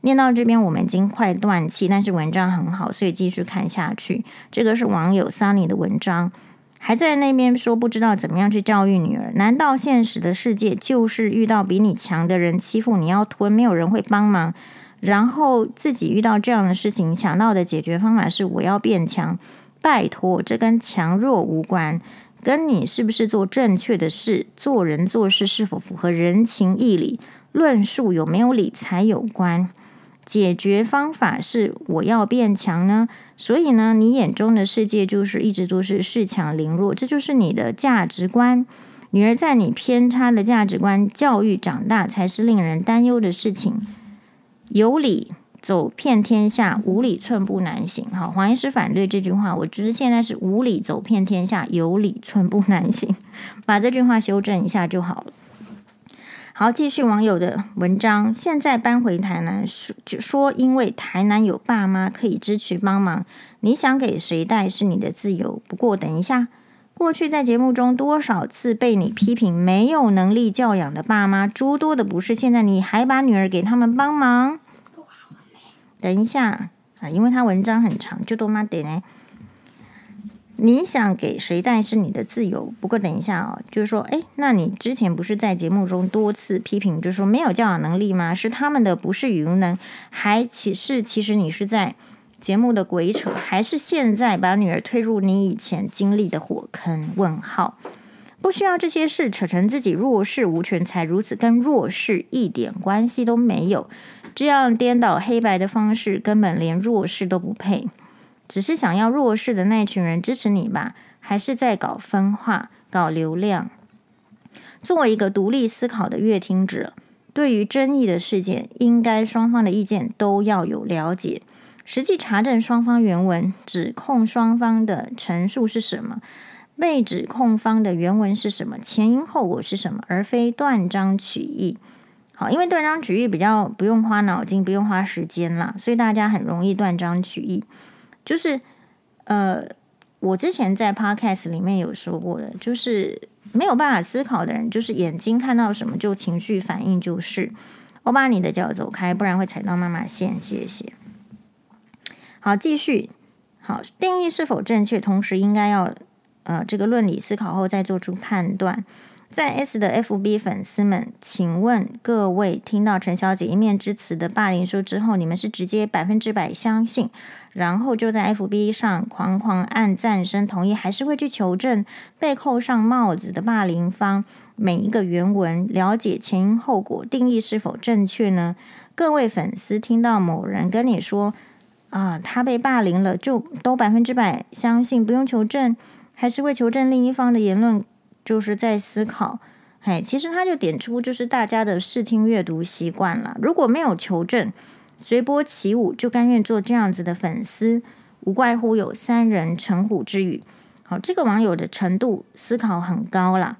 念到这边，我们已经快断气，但是文章很好，所以继续看下去。这个是网友 Sunny 的文章。还在那边说不知道怎么样去教育女儿？难道现实的世界就是遇到比你强的人欺负你要吞，没有人会帮忙？然后自己遇到这样的事情，想到的解决方法是我要变强？拜托，这跟强弱无关，跟你是不是做正确的事、做人做事是否符合人情义理、论述有没有理才有关。解决方法是我要变强呢？所以呢，你眼中的世界就是一直都是恃强凌弱，这就是你的价值观。女儿在你偏差的价值观教育长大，才是令人担忧的事情。有理走遍天下，无理寸步难行。好，黄医师反对这句话，我觉得现在是无理走遍天下，有理寸步难行，把这句话修正一下就好了。好，继续网友的文章。现在搬回台南，说就说因为台南有爸妈可以支持帮忙，你想给谁带是你的自由。不过等一下，过去在节目中多少次被你批评没有能力教养的爸妈，诸多的不是。现在你还把女儿给他们帮忙？等一下啊，因为他文章很长，就多妈点呢。你想给谁带是你的自由，不过等一下哦，就是说，诶，那你之前不是在节目中多次批评，就是说没有教养能力吗？是他们的不是语无能，还其是其实你是在节目的鬼扯，还是现在把女儿推入你以前经历的火坑？问号，不需要这些事扯成自己弱势无权，才如此跟弱势一点关系都没有，这样颠倒黑白的方式根本连弱势都不配。只是想要弱势的那群人支持你吧，还是在搞分化、搞流量？作为一个独立思考的阅听者，对于争议的事件，应该双方的意见都要有了解。实际查证双方原文，指控双方的陈述是什么，被指控方的原文是什么，前因后果是什么，而非断章取义。好，因为断章取义比较不用花脑筋，不用花时间啦，所以大家很容易断章取义。就是，呃，我之前在 Podcast 里面有说过的，就是没有办法思考的人，就是眼睛看到什么就情绪反应，就是我把你的脚走开，不然会踩到妈妈线。谢谢。好，继续。好，定义是否正确，同时应该要呃这个论理思考后再做出判断。在 S 的 FB 粉丝们，请问各位听到陈小姐一面之词的霸凌说之后，你们是直接百分之百相信，然后就在 FB 上狂狂按赞声同意，还是会去求证被扣上帽子的霸凌方每一个原文，了解前因后果，定义是否正确呢？各位粉丝听到某人跟你说啊，他被霸凌了，就都百分之百相信，不用求证，还是会求证另一方的言论？就是在思考，嘿，其实他就点出，就是大家的视听阅读习惯了。如果没有求证，随波起舞，就甘愿做这样子的粉丝，无怪乎有三人成虎之语。好，这个网友的程度思考很高啦，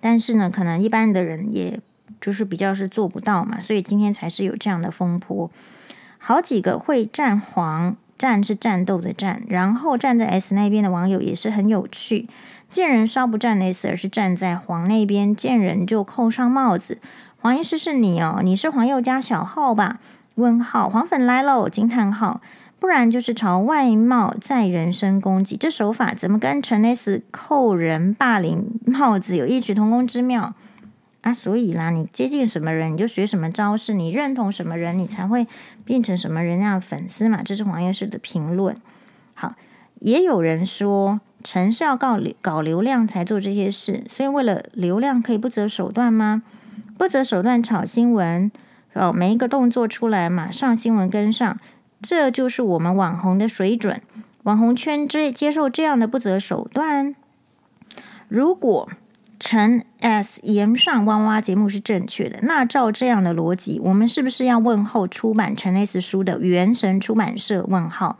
但是呢，可能一般的人也就是比较是做不到嘛，所以今天才是有这样的风波。好几个会战黄，战是战斗的战，然后站在 S 那边的网友也是很有趣。见人稍不站 S，而是站在黄那边，见人就扣上帽子。黄医师是你哦，你是黄宥嘉小号吧？问号，黄粉来喽！惊叹号！不然就是朝外貌再人身攻击。这手法怎么跟陈 S 扣人霸凌帽子有异曲同工之妙啊？所以啦，你接近什么人，你就学什么招式；你认同什么人，你才会变成什么人家的粉丝嘛。这是黄医师的评论。好，也有人说。陈是要搞搞流量才做这些事，所以为了流量可以不择手段吗？不择手段炒新闻，哦，每一个动作出来马上新闻跟上，这就是我们网红的水准。网红圈接接受这样的不择手段。如果陈 S 炎上哇哇节目是正确的，那照这样的逻辑，我们是不是要问候出版陈 S 书的原神出版社？问号。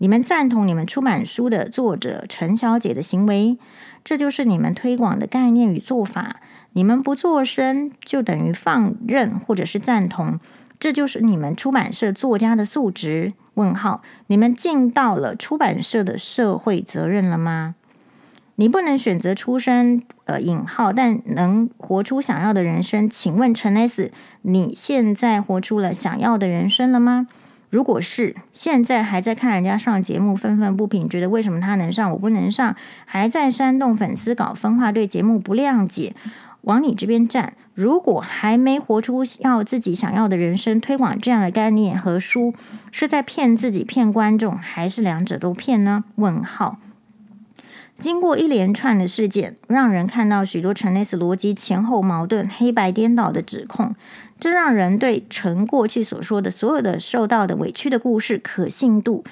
你们赞同你们出版书的作者陈小姐的行为，这就是你们推广的概念与做法。你们不作声，就等于放任或者是赞同，这就是你们出版社作家的素质。问号，你们尽到了出版社的社会责任了吗？你不能选择出身，呃，引号，但能活出想要的人生。请问陈 S，你现在活出了想要的人生了吗？如果是现在还在看人家上节目愤愤不平，觉得为什么他能上我不能上，还在煽动粉丝搞分化，对节目不谅解，往你这边站。如果还没活出要自己想要的人生，推广这样的概念和书，是在骗自己、骗观众，还是两者都骗呢？问号。经过一连串的事件，让人看到许多陈 S 逻辑前后矛盾、黑白颠倒的指控。这让人对陈过去所说的所有的受到的委屈的故事可信度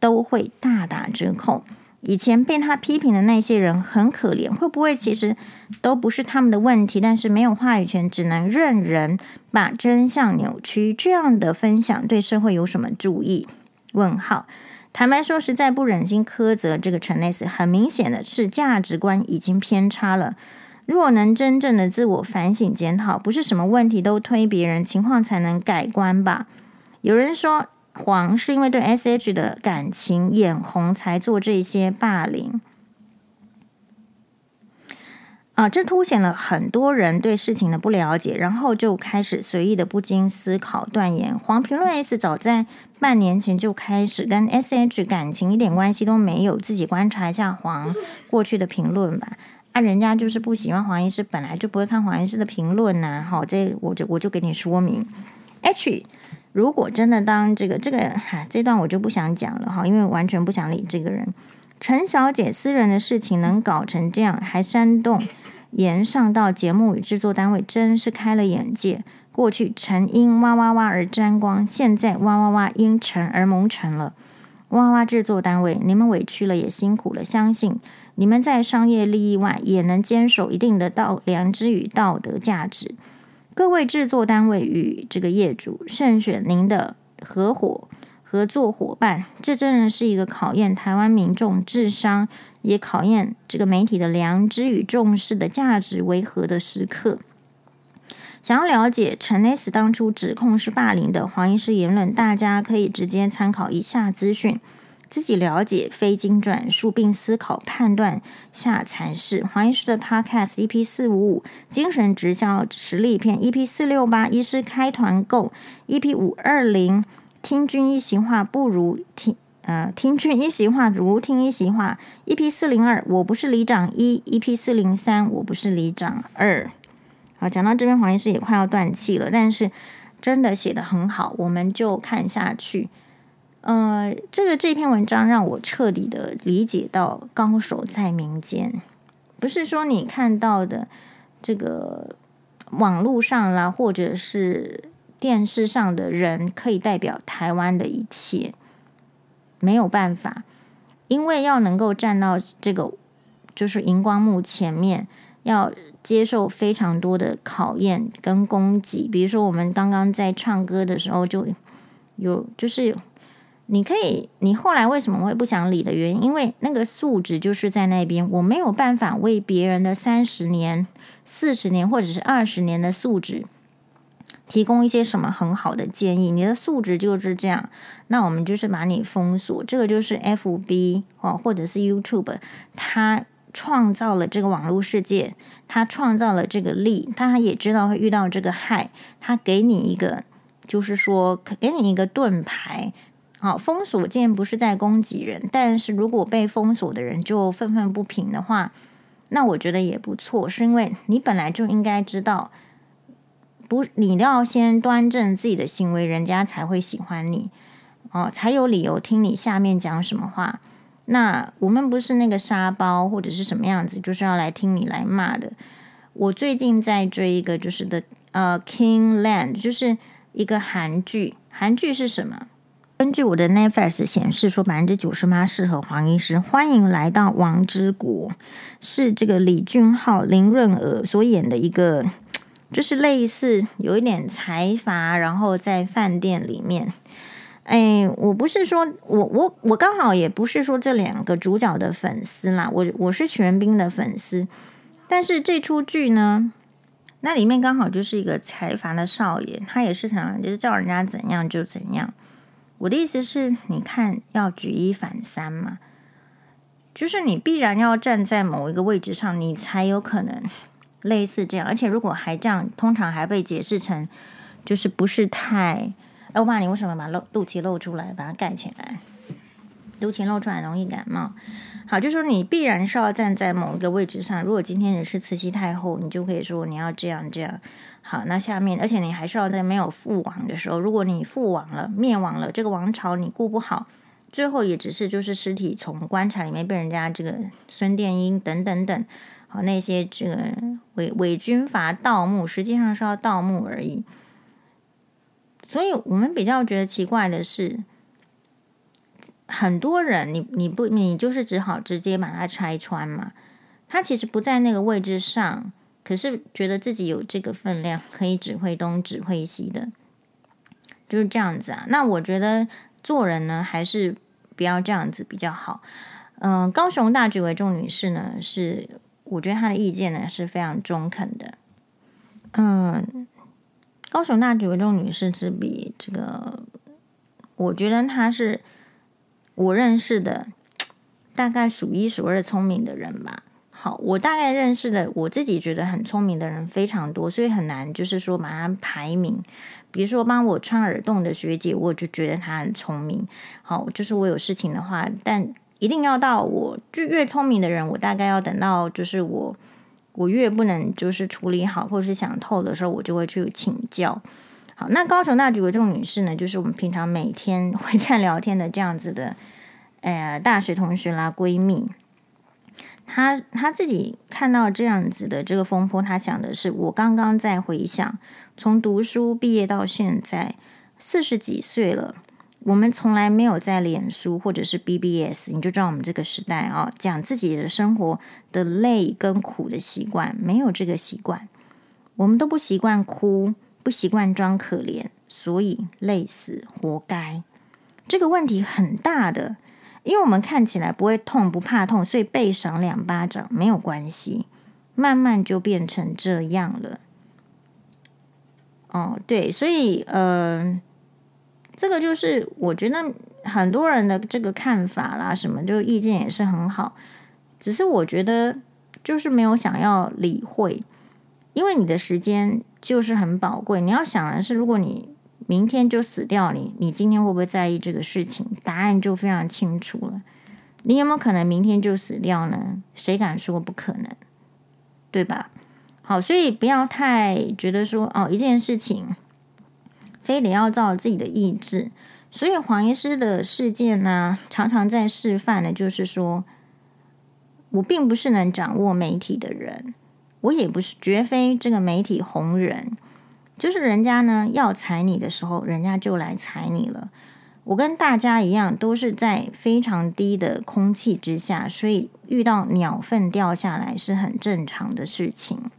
都会大打折扣。以前被他批评的那些人很可怜，会不会其实都不是他们的问题？但是没有话语权，只能任人把真相扭曲。这样的分享对社会有什么注意？问号。坦白说，实在不忍心苛责这个陈 S，很明显的是价值观已经偏差了。若能真正的自我反省检讨，不是什么问题都推别人，情况才能改观吧？有人说黄是因为对 SH 的感情眼红才做这些霸凌啊，这凸显了很多人对事情的不了解，然后就开始随意的不经思考断言。黄评论 S 早在半年前就开始跟 SH 感情一点关系都没有，自己观察一下黄 过去的评论吧。啊，人家就是不喜欢黄医师，本来就不会看黄医师的评论呐、啊。好，这我就我就给你说明。H，如果真的当这个这个，哈，这段我就不想讲了哈，因为完全不想理这个人。陈小姐私人的事情能搞成这样，还煽动延上到节目与制作单位，真是开了眼界。过去陈因哇哇哇而沾光，现在哇哇哇因陈而蒙尘了。哇哇制作单位，你们委屈了，也辛苦了，相信。你们在商业利益外，也能坚守一定的道良知与道德价值。各位制作单位与这个业主，慎选您的合伙合作伙伴。这真的是一个考验台湾民众智商，也考验这个媒体的良知与重视的价值为何的时刻。想要了解陈 S 当初指控是霸凌的黄医师言论，大家可以直接参考以下资讯。自己了解，非经转述，并思考判断下才是。黄医师的 Podcast EP 四五五精神直销实力片 EP 四六八医师开团购 EP 五二零听君一席话不如听呃听君一席话如听一席话 EP 四零二我不是里长一 EP 四零三我不是里长二。好，讲到这边黄医师也快要断气了，但是真的写得很好，我们就看下去。呃，这个这篇文章让我彻底的理解到高手在民间，不是说你看到的这个网络上啦，或者是电视上的人可以代表台湾的一切，没有办法，因为要能够站到这个就是荧光幕前面，要接受非常多的考验跟攻击，比如说我们刚刚在唱歌的时候就有就是。你可以，你后来为什么会不想理的原因？因为那个素质就是在那边，我没有办法为别人的三十年、四十年或者是二十年的素质提供一些什么很好的建议。你的素质就是这样，那我们就是把你封锁。这个就是 FB 哦，或者是 YouTube，他创造了这个网络世界，他创造了这个利，他也知道会遇到这个害，他给你一个，就是说给你一个盾牌。好，封锁键不是在攻击人，但是如果被封锁的人就愤愤不平的话，那我觉得也不错，是因为你本来就应该知道，不，你要先端正自己的行为，人家才会喜欢你，哦，才有理由听你下面讲什么话。那我们不是那个沙包或者是什么样子，就是要来听你来骂的。我最近在追一个，就是的，呃，King Land，就是一个韩剧。韩剧是什么？根据我的 Netflix 显示说，百分之九十八适合黄医师。欢迎来到王之国，是这个李俊浩、林润娥所演的一个，就是类似有一点财阀，然后在饭店里面。哎，我不是说我我我刚好也不是说这两个主角的粉丝啦，我我是玄彬的粉丝。但是这出剧呢，那里面刚好就是一个财阀的少爷，他也是想就是叫人家怎样就怎样。我的意思是，你看要举一反三嘛，就是你必然要站在某一个位置上，你才有可能类似这样。而且如果还这样，通常还被解释成就是不是太……哎，我爸，你为什么把露肚脐露出来，把它盖起来？肚脐露出来容易感冒。好，就说你必然是要站在某一个位置上。如果今天你是慈禧太后，你就可以说你要这样这样。好，那下面，而且你还是要在没有覆亡的时候，如果你覆亡了、灭亡了，这个王朝你顾不好，最后也只是就是尸体从棺材里面被人家这个孙殿英等等等，那些这个伪伪军阀盗墓，实际上是要盗墓而已。所以我们比较觉得奇怪的是。很多人，你你不你就是只好直接把它拆穿嘛。他其实不在那个位置上，可是觉得自己有这个分量，可以指挥东指挥西的，就是这样子啊。那我觉得做人呢，还是不要这样子比较好。嗯、高雄大举为重女士呢，是我觉得她的意见呢是非常中肯的。嗯，高雄大举为重女士之比这个，我觉得她是。我认识的大概数一数二聪明的人吧。好，我大概认识的我自己觉得很聪明的人非常多，所以很难就是说把它排名。比如说帮我穿耳洞的学姐，我就觉得她很聪明。好，就是我有事情的话，但一定要到我就越聪明的人，我大概要等到就是我我越不能就是处理好或者是想透的时候，我就会去请教。好，那高雄大举为重女士呢，就是我们平常每天会在聊天的这样子的，呃，大学同学啦，闺蜜。她她自己看到这样子的这个风波，她想的是，我刚刚在回想，从读书毕业到现在四十几岁了，我们从来没有在脸书或者是 BBS，你就知道我们这个时代啊，讲自己的生活的累跟苦的习惯，没有这个习惯，我们都不习惯哭。不习惯装可怜，所以累死活该。这个问题很大的，因为我们看起来不会痛，不怕痛，所以被赏两巴掌没有关系，慢慢就变成这样了。哦，对，所以呃，这个就是我觉得很多人的这个看法啦，什么就意见也是很好，只是我觉得就是没有想要理会，因为你的时间。就是很宝贵。你要想的是，如果你明天就死掉，你你今天会不会在意这个事情？答案就非常清楚了。你有没有可能明天就死掉呢？谁敢说不可能？对吧？好，所以不要太觉得说哦，一件事情非得要照自己的意志。所以黄医师的事件呢，常常在示范的，就是说我并不是能掌握媒体的人。我也不是，绝非这个媒体红人，就是人家呢要踩你的时候，人家就来踩你了。我跟大家一样，都是在非常低的空气之下，所以遇到鸟粪掉下来是很正常的事情。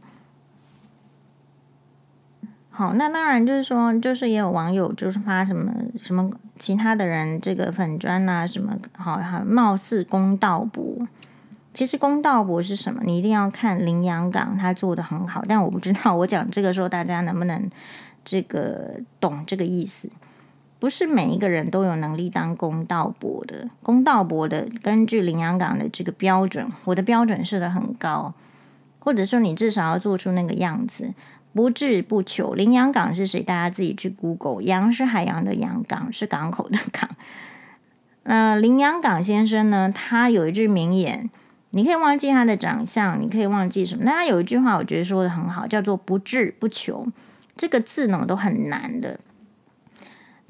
好，那当然就是说，就是也有网友就是发什么什么其他的人这个粉砖啊什么，好，好貌似公道博。其实公道博是什么？你一定要看林洋港，他做得很好。但我不知道，我讲这个时候大家能不能这个懂这个意思？不是每一个人都有能力当公道博的。公道博的，根据林洋港的这个标准，我的标准设得很高，或者说你至少要做出那个样子，不志不求。林洋港是谁？大家自己去 Google。洋是海洋的洋，港是港口的港。那，林洋港先生呢，他有一句名言，你可以忘记他的长相，你可以忘记什么，但他有一句话，我觉得说得很好，叫做“不滞不求”。这个字呢，都很难的。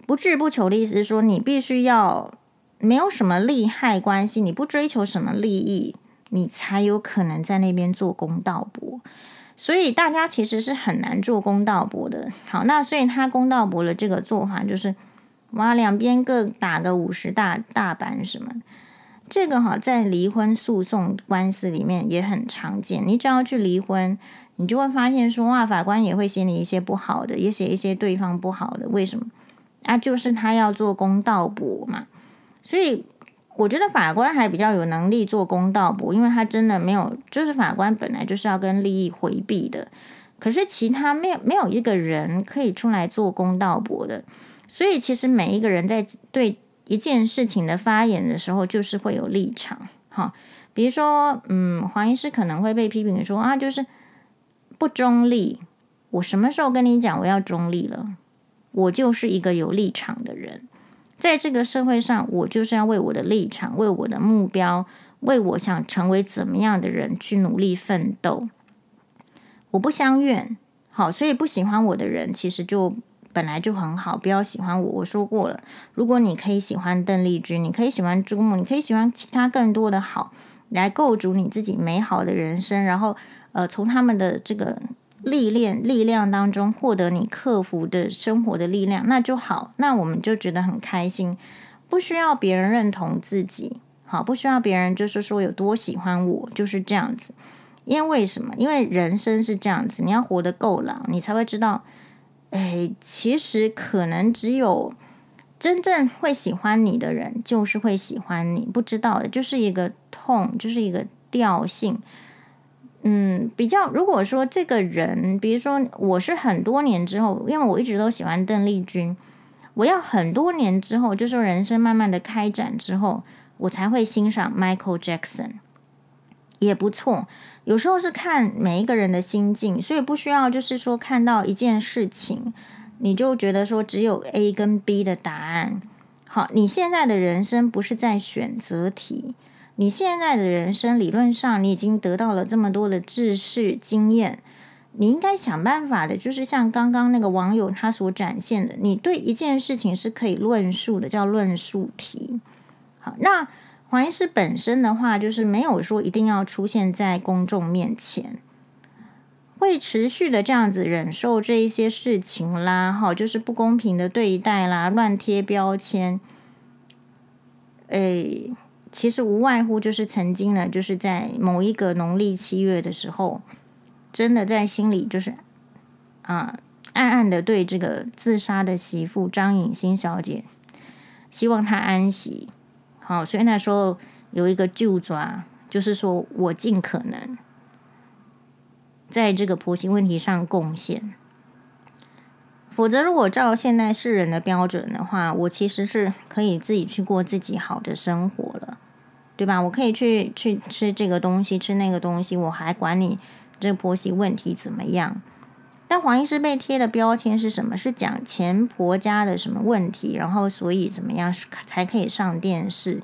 不滞不求的意思是说，你必须要没有什么利害关系，你不追求什么利益，你才有可能在那边做公道伯。所以大家其实是很难做公道博的。好，那所以他公道博的这个做法就是。哇，两边各打个五十大大板什么？这个哈，在离婚诉讼官司里面也很常见。你只要去离婚，你就会发现说，哇，法官也会写你一些不好的，也写一些对方不好的。为什么？啊，就是他要做公道博嘛。所以我觉得法官还比较有能力做公道伯，因为他真的没有，就是法官本来就是要跟利益回避的。可是其他没有没有一个人可以出来做公道博的。所以，其实每一个人在对一件事情的发言的时候，就是会有立场。哈，比如说，嗯，黄医师可能会被批评说啊，就是不中立。我什么时候跟你讲我要中立了？我就是一个有立场的人，在这个社会上，我就是要为我的立场、为我的目标、为我想成为怎么样的人去努力奋斗。我不相怨。好，所以不喜欢我的人，其实就。本来就很好，不要喜欢我。我说过了，如果你可以喜欢邓丽君，你可以喜欢朱木，你可以喜欢其他更多的好，来构筑你自己美好的人生。然后，呃，从他们的这个历练力量当中获得你克服的生活的力量，那就好。那我们就觉得很开心，不需要别人认同自己，好，不需要别人就是说有多喜欢我，就是这样子。因为什么？因为人生是这样子，你要活得够老，你才会知道。哎，其实可能只有真正会喜欢你的人，就是会喜欢你。不知道的，就是一个痛，就是一个调性。嗯，比较如果说这个人，比如说我是很多年之后，因为我一直都喜欢邓丽君，我要很多年之后，就是人生慢慢的开展之后，我才会欣赏 Michael Jackson，也不错。有时候是看每一个人的心境，所以不需要就是说看到一件事情，你就觉得说只有 A 跟 B 的答案。好，你现在的人生不是在选择题，你现在的人生理论上你已经得到了这么多的知识经验，你应该想办法的，就是像刚刚那个网友他所展现的，你对一件事情是可以论述的，叫论述题。好，那。黄医师本身的话，就是没有说一定要出现在公众面前，会持续的这样子忍受这一些事情啦，哈，就是不公平的对待啦，乱贴标签。诶，其实无外乎就是曾经呢，就是在某一个农历七月的时候，真的在心里就是啊，暗暗的对这个自杀的媳妇张颖欣小姐，希望她安息。好，所以那时候有一个旧抓，就是说我尽可能在这个婆媳问题上贡献。否则，如果照现代世人的标准的话，我其实是可以自己去过自己好的生活了，对吧？我可以去去吃这个东西，吃那个东西，我还管你这婆媳问题怎么样？但黄医师被贴的标签是什么？是讲前婆家的什么问题，然后所以怎么样才可以上电视？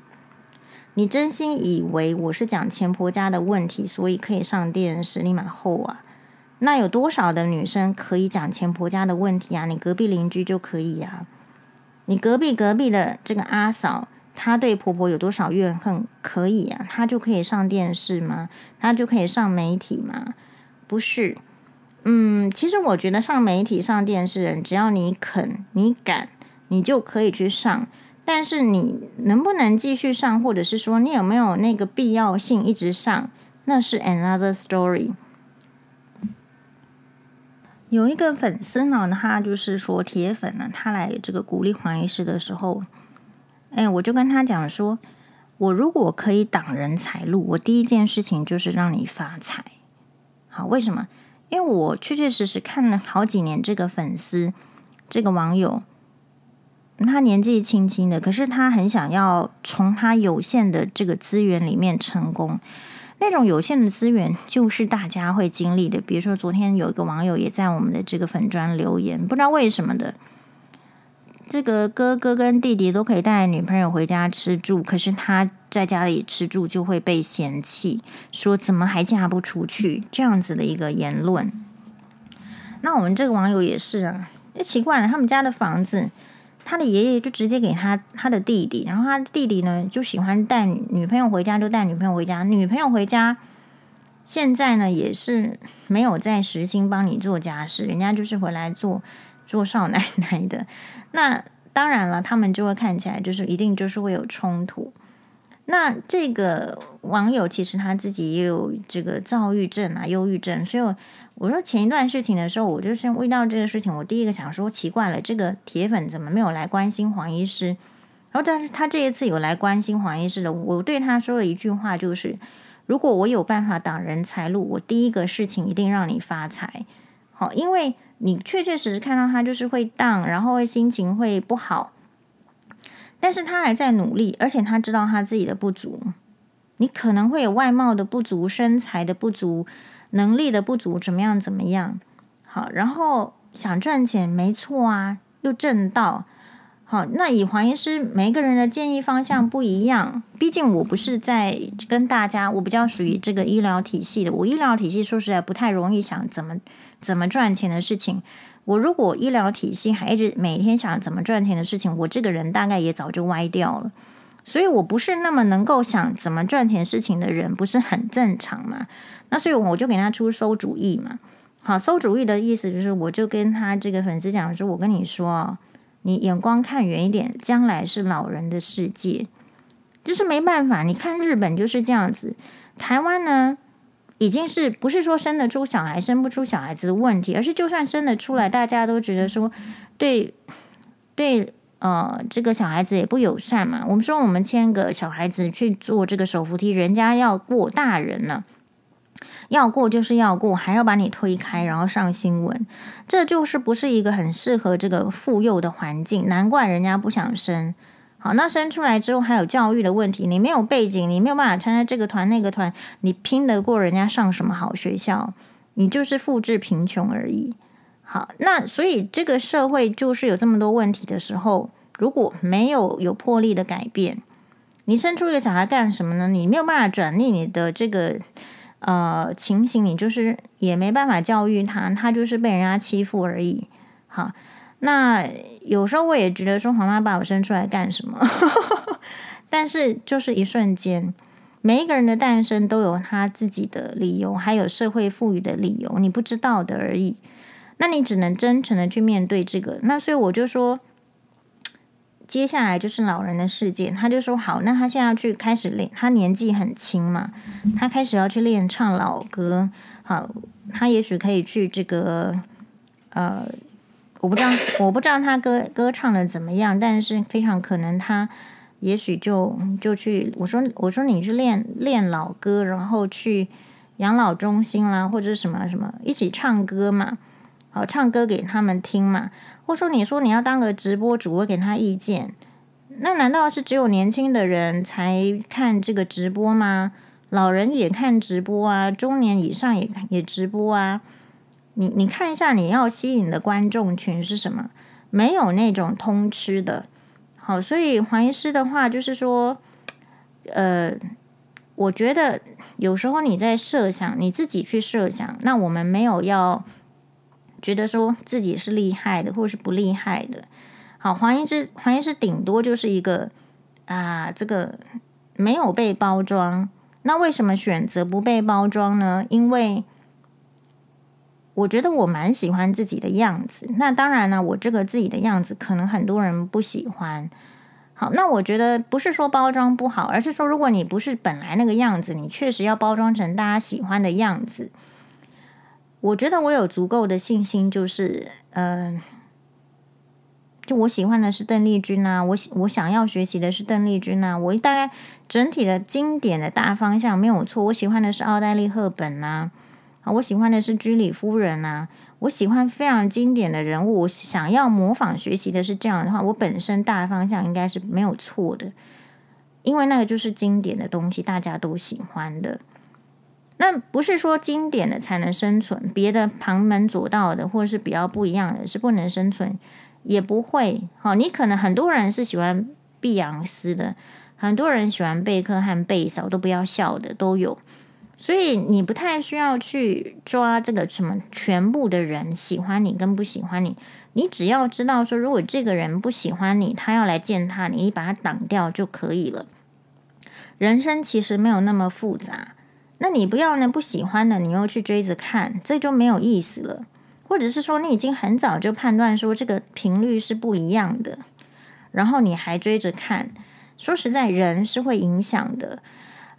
你真心以为我是讲前婆家的问题，所以可以上电视？你蛮厚啊！那有多少的女生可以讲前婆家的问题啊？你隔壁邻居就可以啊？你隔壁隔壁的这个阿嫂，她对婆婆有多少怨恨？可以啊？她就可以上电视吗？她就可以上媒体吗？不是。嗯，其实我觉得上媒体、上电视人，只要你肯、你敢，你就可以去上。但是你能不能继续上，或者是说你有没有那个必要性一直上，那是 another story。有一个粉丝呢，他就是说铁粉呢，他来这个鼓励黄医师的时候，哎，我就跟他讲说，我如果可以挡人财路，我第一件事情就是让你发财。好，为什么？因为我确确实实看了好几年这个粉丝，这个网友，他年纪轻轻的，可是他很想要从他有限的这个资源里面成功。那种有限的资源就是大家会经历的。比如说，昨天有一个网友也在我们的这个粉专留言，不知道为什么的，这个哥哥跟弟弟都可以带女朋友回家吃住，可是他在家里吃住就会被嫌弃，说怎么还嫁不出去？这样子的一个言论。那我们这个网友也是啊，也奇怪了，他们家的房子，他的爷爷就直接给他他的弟弟，然后他弟弟呢就喜欢带女朋友回家，就带女朋友回家，女朋友回家。现在呢，也是没有在实心帮你做家事，人家就是回来做做少奶奶的。那当然了，他们就会看起来就是一定就是会有冲突。那这个网友其实他自己也有这个躁郁症啊、忧郁症，所以我，我说前一段事情的时候，我就先遇到这个事情，我第一个想说奇怪了，这个铁粉怎么没有来关心黄医师？然后，但是他这一次有来关心黄医师的，我对他说了一句话，就是。如果我有办法挡人财路，我第一个事情一定让你发财。好，因为你确确实实看到他就是会荡，然后会心情会不好，但是他还在努力，而且他知道他自己的不足。你可能会有外貌的不足、身材的不足、能力的不足，怎么样怎么样？好，然后想赚钱，没错啊，又挣到。好，那以黄医师，每个人的建议方向不一样。毕竟我不是在跟大家，我比较属于这个医疗体系的。我医疗体系说实在不太容易想怎么怎么赚钱的事情。我如果医疗体系还一直每天想怎么赚钱的事情，我这个人大概也早就歪掉了。所以我不是那么能够想怎么赚钱事情的人，不是很正常嘛？那所以我就给他出馊主意嘛。好，馊主意的意思就是，我就跟他这个粉丝讲说，我跟你说。你眼光看远一点，将来是老人的世界，就是没办法。你看日本就是这样子，台湾呢，已经是不是说生得出小孩生不出小孩子的问题，而是就算生得出来，大家都觉得说对对呃这个小孩子也不友善嘛。我们说我们牵个小孩子去做这个手扶梯，人家要过大人呢。要过就是要过，还要把你推开，然后上新闻，这就是不是一个很适合这个妇幼的环境，难怪人家不想生。好，那生出来之后还有教育的问题，你没有背景，你没有办法参加这个团那个团，你拼得过人家上什么好学校？你就是复制贫穷而已。好，那所以这个社会就是有这么多问题的时候，如果没有有魄力的改变，你生出一个小孩干什么呢？你没有办法转逆你的这个。呃，情形你就是也没办法教育他，他就是被人家欺负而已。好，那有时候我也觉得说，黄妈把我生出来干什么？但是就是一瞬间，每一个人的诞生都有他自己的理由，还有社会赋予的理由，你不知道的而已。那你只能真诚的去面对这个。那所以我就说。接下来就是老人的世界，他就说好，那他现在要去开始练，他年纪很轻嘛，他开始要去练唱老歌，好，他也许可以去这个，呃，我不知道，我不知道他歌歌唱的怎么样，但是非常可能他也许就就去，我说我说你去练练老歌，然后去养老中心啦，或者什么什么一起唱歌嘛，好，唱歌给他们听嘛。或说你说你要当个直播主，播给他意见，那难道是只有年轻的人才看这个直播吗？老人也看直播啊，中年以上也也直播啊。你你看一下，你要吸引的观众群是什么？没有那种通吃的。好，所以黄医师的话就是说，呃，我觉得有时候你在设想，你自己去设想，那我们没有要。觉得说自己是厉害的，或是不厉害的。好，黄医师，黄医师顶多就是一个啊，这个没有被包装。那为什么选择不被包装呢？因为我觉得我蛮喜欢自己的样子。那当然呢，我这个自己的样子可能很多人不喜欢。好，那我觉得不是说包装不好，而是说如果你不是本来那个样子，你确实要包装成大家喜欢的样子。我觉得我有足够的信心，就是，嗯、就我喜欢的是邓丽君啊，我我想要学习的是邓丽君啊，我大概整体的经典的大方向没有错，我喜欢的是奥黛丽·赫本呐，啊，我喜欢的是居里夫人呐，我喜欢非常经典的人物，我想要模仿学习的是这样的话，我本身大方向应该是没有错的，因为那个就是经典的东西，大家都喜欢的。那不是说经典的才能生存，别的旁门左道的或者是比较不一样的是不能生存，也不会。好，你可能很多人是喜欢碧昂斯的，很多人喜欢贝克汉、贝嫂，都不要笑的都有。所以你不太需要去抓这个什么全部的人喜欢你跟不喜欢你，你只要知道说，如果这个人不喜欢你，他要来见他，你把他挡掉就可以了。人生其实没有那么复杂。那你不要呢？不喜欢的，你又去追着看，这就没有意思了。或者是说，你已经很早就判断说这个频率是不一样的，然后你还追着看。说实在，人是会影响的。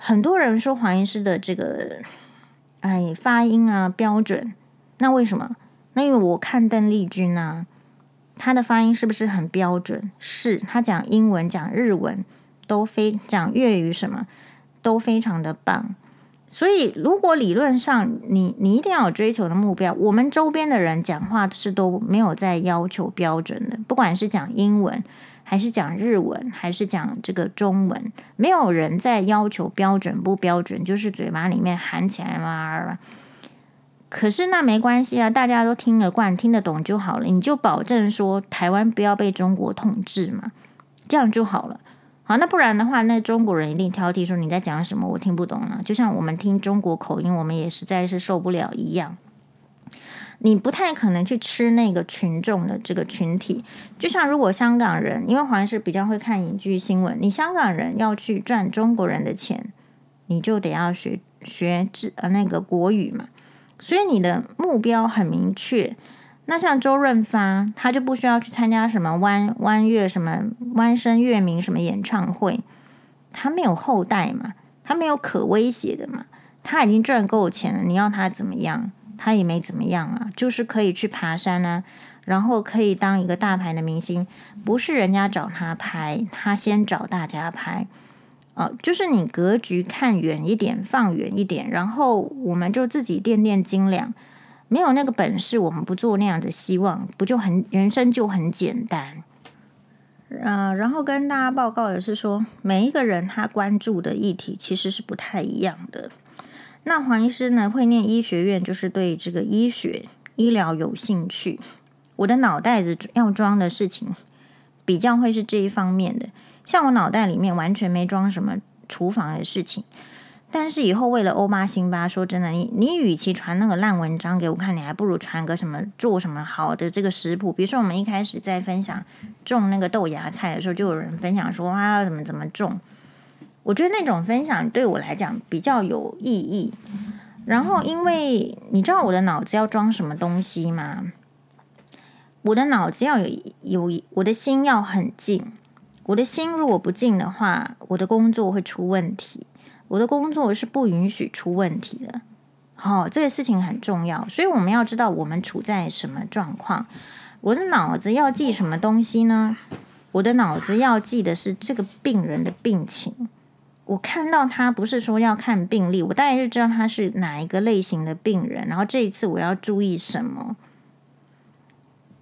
很多人说黄医师的这个，哎，发音啊标准，那为什么？那因为我看邓丽君啊，她的发音是不是很标准？是，她讲英文、讲日文都非讲粤语什么都非常的棒。所以，如果理论上你你一定要有追求的目标，我们周边的人讲话是都没有在要求标准的，不管是讲英文，还是讲日文，还是讲这个中文，没有人在要求标准不标准，就是嘴巴里面喊起来嘛。可是那没关系啊，大家都听得惯、听得懂就好了。你就保证说台湾不要被中国统治嘛，这样就好了。好，那不然的话，那中国人一定挑剔说你在讲什么，我听不懂了。就像我们听中国口音，我们也实在是受不了一样。你不太可能去吃那个群众的这个群体。就像如果香港人，因为好像是比较会看影剧新闻，你香港人要去赚中国人的钱，你就得要学学呃那个国语嘛。所以你的目标很明确。那像周润发，他就不需要去参加什么弯弯乐、什么弯声乐明什么演唱会，他没有后代嘛，他没有可威胁的嘛，他已经赚够钱了，你要他怎么样？他也没怎么样啊，就是可以去爬山啊，然后可以当一个大牌的明星，不是人家找他拍，他先找大家拍，哦，就是你格局看远一点，放远一点，然后我们就自己掂掂斤两。没有那个本事，我们不做那样的希望，不就很人生就很简单啊？然后跟大家报告的是说，每一个人他关注的议题其实是不太一样的。那黄医师呢，会念医学院，就是对这个医学医疗有兴趣。我的脑袋子要装的事情比较会是这一方面的，像我脑袋里面完全没装什么厨房的事情。但是以后为了欧巴辛巴，说真的，你你与其传那个烂文章给我看，你还不如传个什么做什么好的这个食谱。比如说我们一开始在分享种那个豆芽菜的时候，就有人分享说啊，怎么怎么种。我觉得那种分享对我来讲比较有意义。然后因为你知道我的脑子要装什么东西吗？我的脑子要有有我的心要很静。我的心如果不静的话，我的工作会出问题。我的工作是不允许出问题的，好、这个事情很重要，所以我们要知道我们处在什么状况。我的脑子要记什么东西呢？我的脑子要记的是这个病人的病情。我看到他不是说要看病历，我大概就知道他是哪一个类型的病人，然后这一次我要注意什么。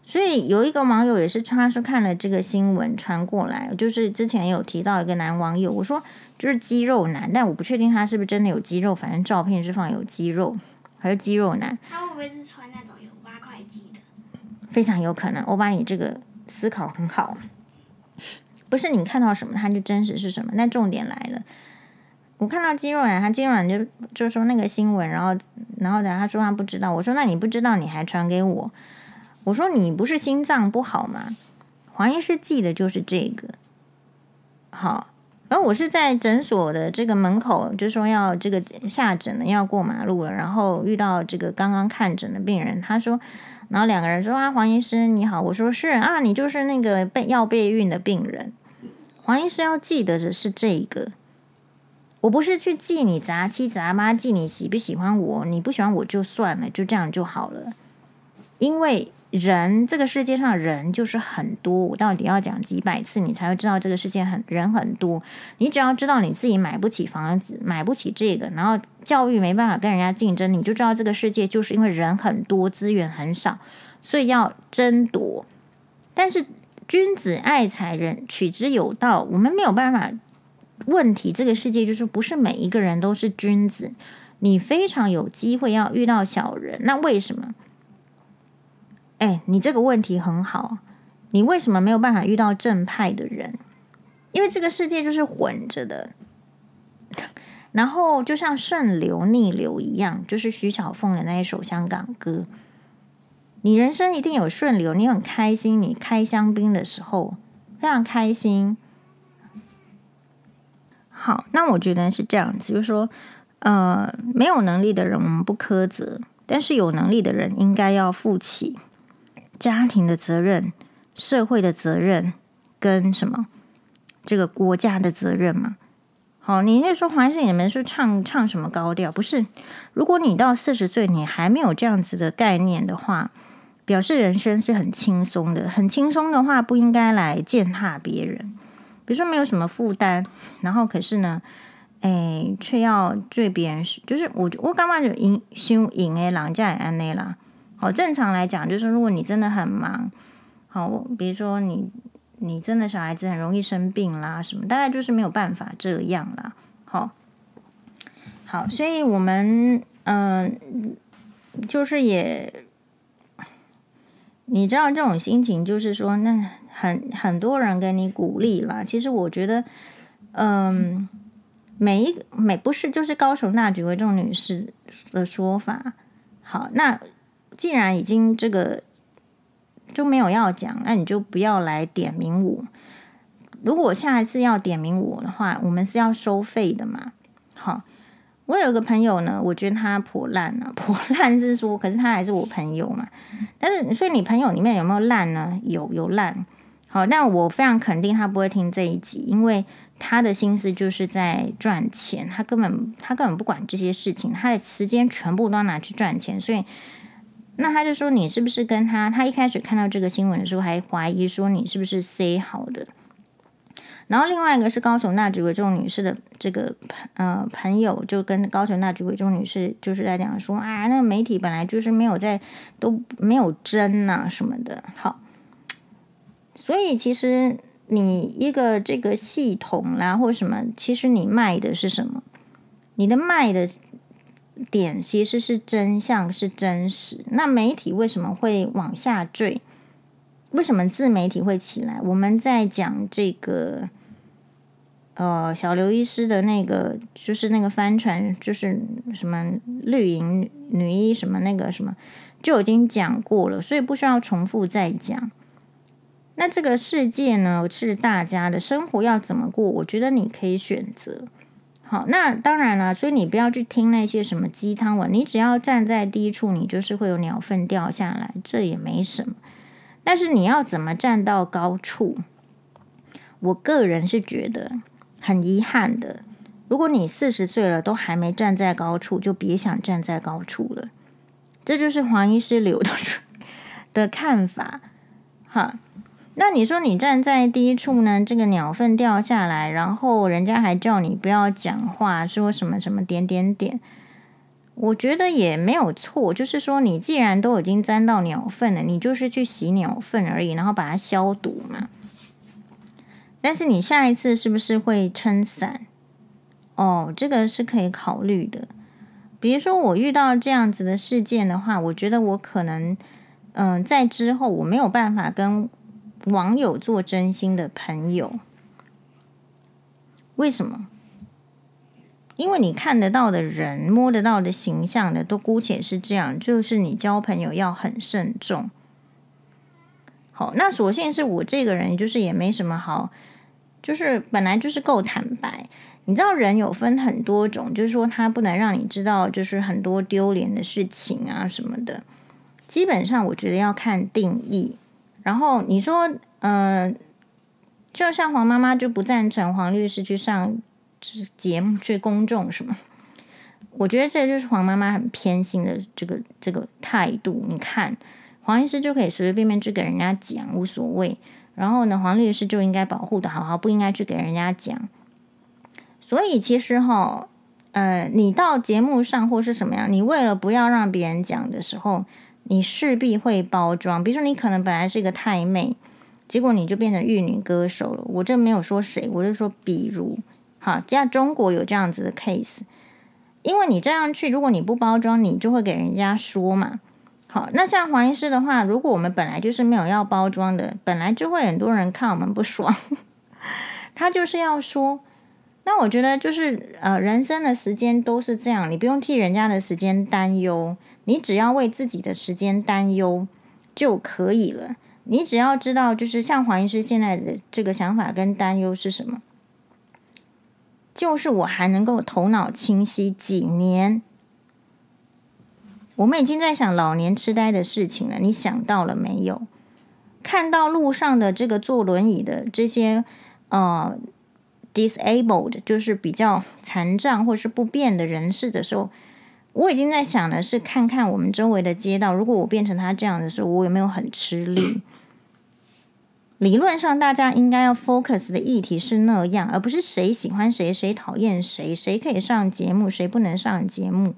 所以有一个网友也是，他说看了这个新闻传过来，就是之前有提到一个男网友，我说。就是肌肉男，但我不确定他是不是真的有肌肉。反正照片是放有肌肉，还是肌肉男。他会不会是穿那种有八块肌的？非常有可能。我把，你这个思考很好。不是你看到什么，他就真实是什么。那重点来了，我看到肌肉男，他肌肉男就就说那个新闻，然后然后等，他说他不知道。我说那你不知道，你还传给我？我说你不是心脏不好吗？黄医师记得就是这个。好。然后我是在诊所的这个门口，就说要这个下诊了，要过马路了，然后遇到这个刚刚看诊的病人，他说，然后两个人说啊，黄医师你好，我说是啊，你就是那个备要备孕的病人，黄医师要记得的是这一个，我不是去记你杂七杂八，记你喜不喜欢我，你不喜欢我就算了，就这样就好了，因为。人这个世界上人就是很多，我到底要讲几百次，你才会知道这个世界很人很多。你只要知道你自己买不起房子，买不起这个，然后教育没办法跟人家竞争，你就知道这个世界就是因为人很多，资源很少，所以要争夺。但是君子爱财，人取之有道。我们没有办法，问题这个世界就是不是每一个人都是君子，你非常有机会要遇到小人。那为什么？哎，你这个问题很好，你为什么没有办法遇到正派的人？因为这个世界就是混着的。然后就像顺流逆流一样，就是徐小凤的那一首香港歌。你人生一定有顺流，你很开心，你开香槟的时候非常开心。好，那我觉得是这样子，就是说，呃，没有能力的人我们不苛责，但是有能力的人应该要负起家庭的责任、社会的责任跟什么这个国家的责任嘛。好，你那说黄医师，你们是唱唱什么高调？不是，如果你到四十岁你还没有这样子的概念的话，表示人生是很轻松的。很轻松的话，不应该来践踏别人。比如说没有什么负担，然后可是呢，哎，却要对别人，就是我我刚刚就赢修赢哎，人家也安内啦。好，正常来讲，就是如果你真的很忙，好，比如说你。你真的小孩子很容易生病啦，什么大概就是没有办法这样啦。好，好，所以我们嗯、就是也，你知道这种心情，就是说，那很很多人给你鼓励啦。其实我觉得，嗯、每一每不是就是高雄那几位这种女士的说法。好，那既然已经这个。就没有要讲，那你就不要来点名我。如果下一次要点名我的话，我们是要收费的嘛？好，我有个朋友呢，我觉得他破烂啊，破烂是说，可是他还是我朋友嘛。但是，所以你朋友里面有没有烂呢？有，有烂。好，那我非常肯定他不会听这一集，因为他的心思就是在赚钱，他根本他根本不管这些事情，他的时间全部都拿去赚钱，所以。那他就说，你是不是跟他？他一开始看到这个新闻的时候，还怀疑说你是不是 say 好的。然后另外一个是高雄那几位这种女士的这个呃朋友，就跟高雄那几位这种女士就是在讲说啊，那个媒体本来就是没有在都没有真呐什么的。好，所以其实你一个这个系统啦或什么，其实你卖的是什么？你的卖的。点其实是真相，是真实。那媒体为什么会往下坠？为什么自媒体会起来？我们在讲这个，呃，小刘医师的那个，就是那个帆船，就是什么绿营女医什么那个什么，就已经讲过了，所以不需要重复再讲。那这个世界呢，是大家的生活要怎么过？我觉得你可以选择。好，那当然了，所以你不要去听那些什么鸡汤文，你只要站在低处，你就是会有鸟粪掉下来，这也没什么。但是你要怎么站到高处？我个人是觉得很遗憾的。如果你四十岁了都还没站在高处，就别想站在高处了。这就是黄医师留的 的看法。哈。那你说你站在低处呢？这个鸟粪掉下来，然后人家还叫你不要讲话，说什么什么点点点，我觉得也没有错。就是说，你既然都已经沾到鸟粪了，你就是去洗鸟粪而已，然后把它消毒嘛。但是你下一次是不是会撑伞？哦，这个是可以考虑的。比如说我遇到这样子的事件的话，我觉得我可能，嗯、在之后我没有办法跟。网友做真心的朋友，为什么？因为你看得到的人、摸得到的形象的，都姑且是这样，就是你交朋友要很慎重。好，那所幸是我这个人，就是也没什么好，就是本来就是够坦白。你知道，人有分很多种，就是说他不能让你知道，就是很多丢脸的事情啊什么的。基本上，我觉得要看定义。然后你说，嗯、就像黄妈妈就不赞成黄律师去上节目去公众什么？我觉得这就是黄妈妈很偏心的这个这个态度。你看，黄医师就可以随随便便去给人家讲，无所谓。然后呢，黄律师就应该保护的好好，不应该去给人家讲。所以其实哈，呃，你到节目上或是什么样，你为了不要让别人讲的时候。你势必会包装，比如说你可能本来是一个太妹，结果你就变成玉女歌手了。我这没有说谁，我就说比如，好，在中国有这样子的 case，因为你这样去，如果你不包装，你就会给人家说嘛。好，那像黄医师的话，如果我们本来就是没有要包装的，本来就会很多人看我们不爽。他就是要说，那我觉得就是呃，人生的时间都是这样，你不用替人家的时间担忧，你只要为自己的时间担忧就可以了。你只要知道，就是像黄医师现在的这个想法跟担忧是什么，就是我还能够头脑清晰几年。我们已经在想老年痴呆的事情了，你想到了没有？看到路上的这个坐轮椅的这些呃 disabled，就是比较残障或是不便的人士的时候，我已经在想的是看看我们周围的街道，如果我变成他这样的时候，我有没有很吃力？理论上，大家应该要 focus 的议题是那样，而不是谁喜欢谁，谁讨厌谁，谁可以上节目，谁不能上节目。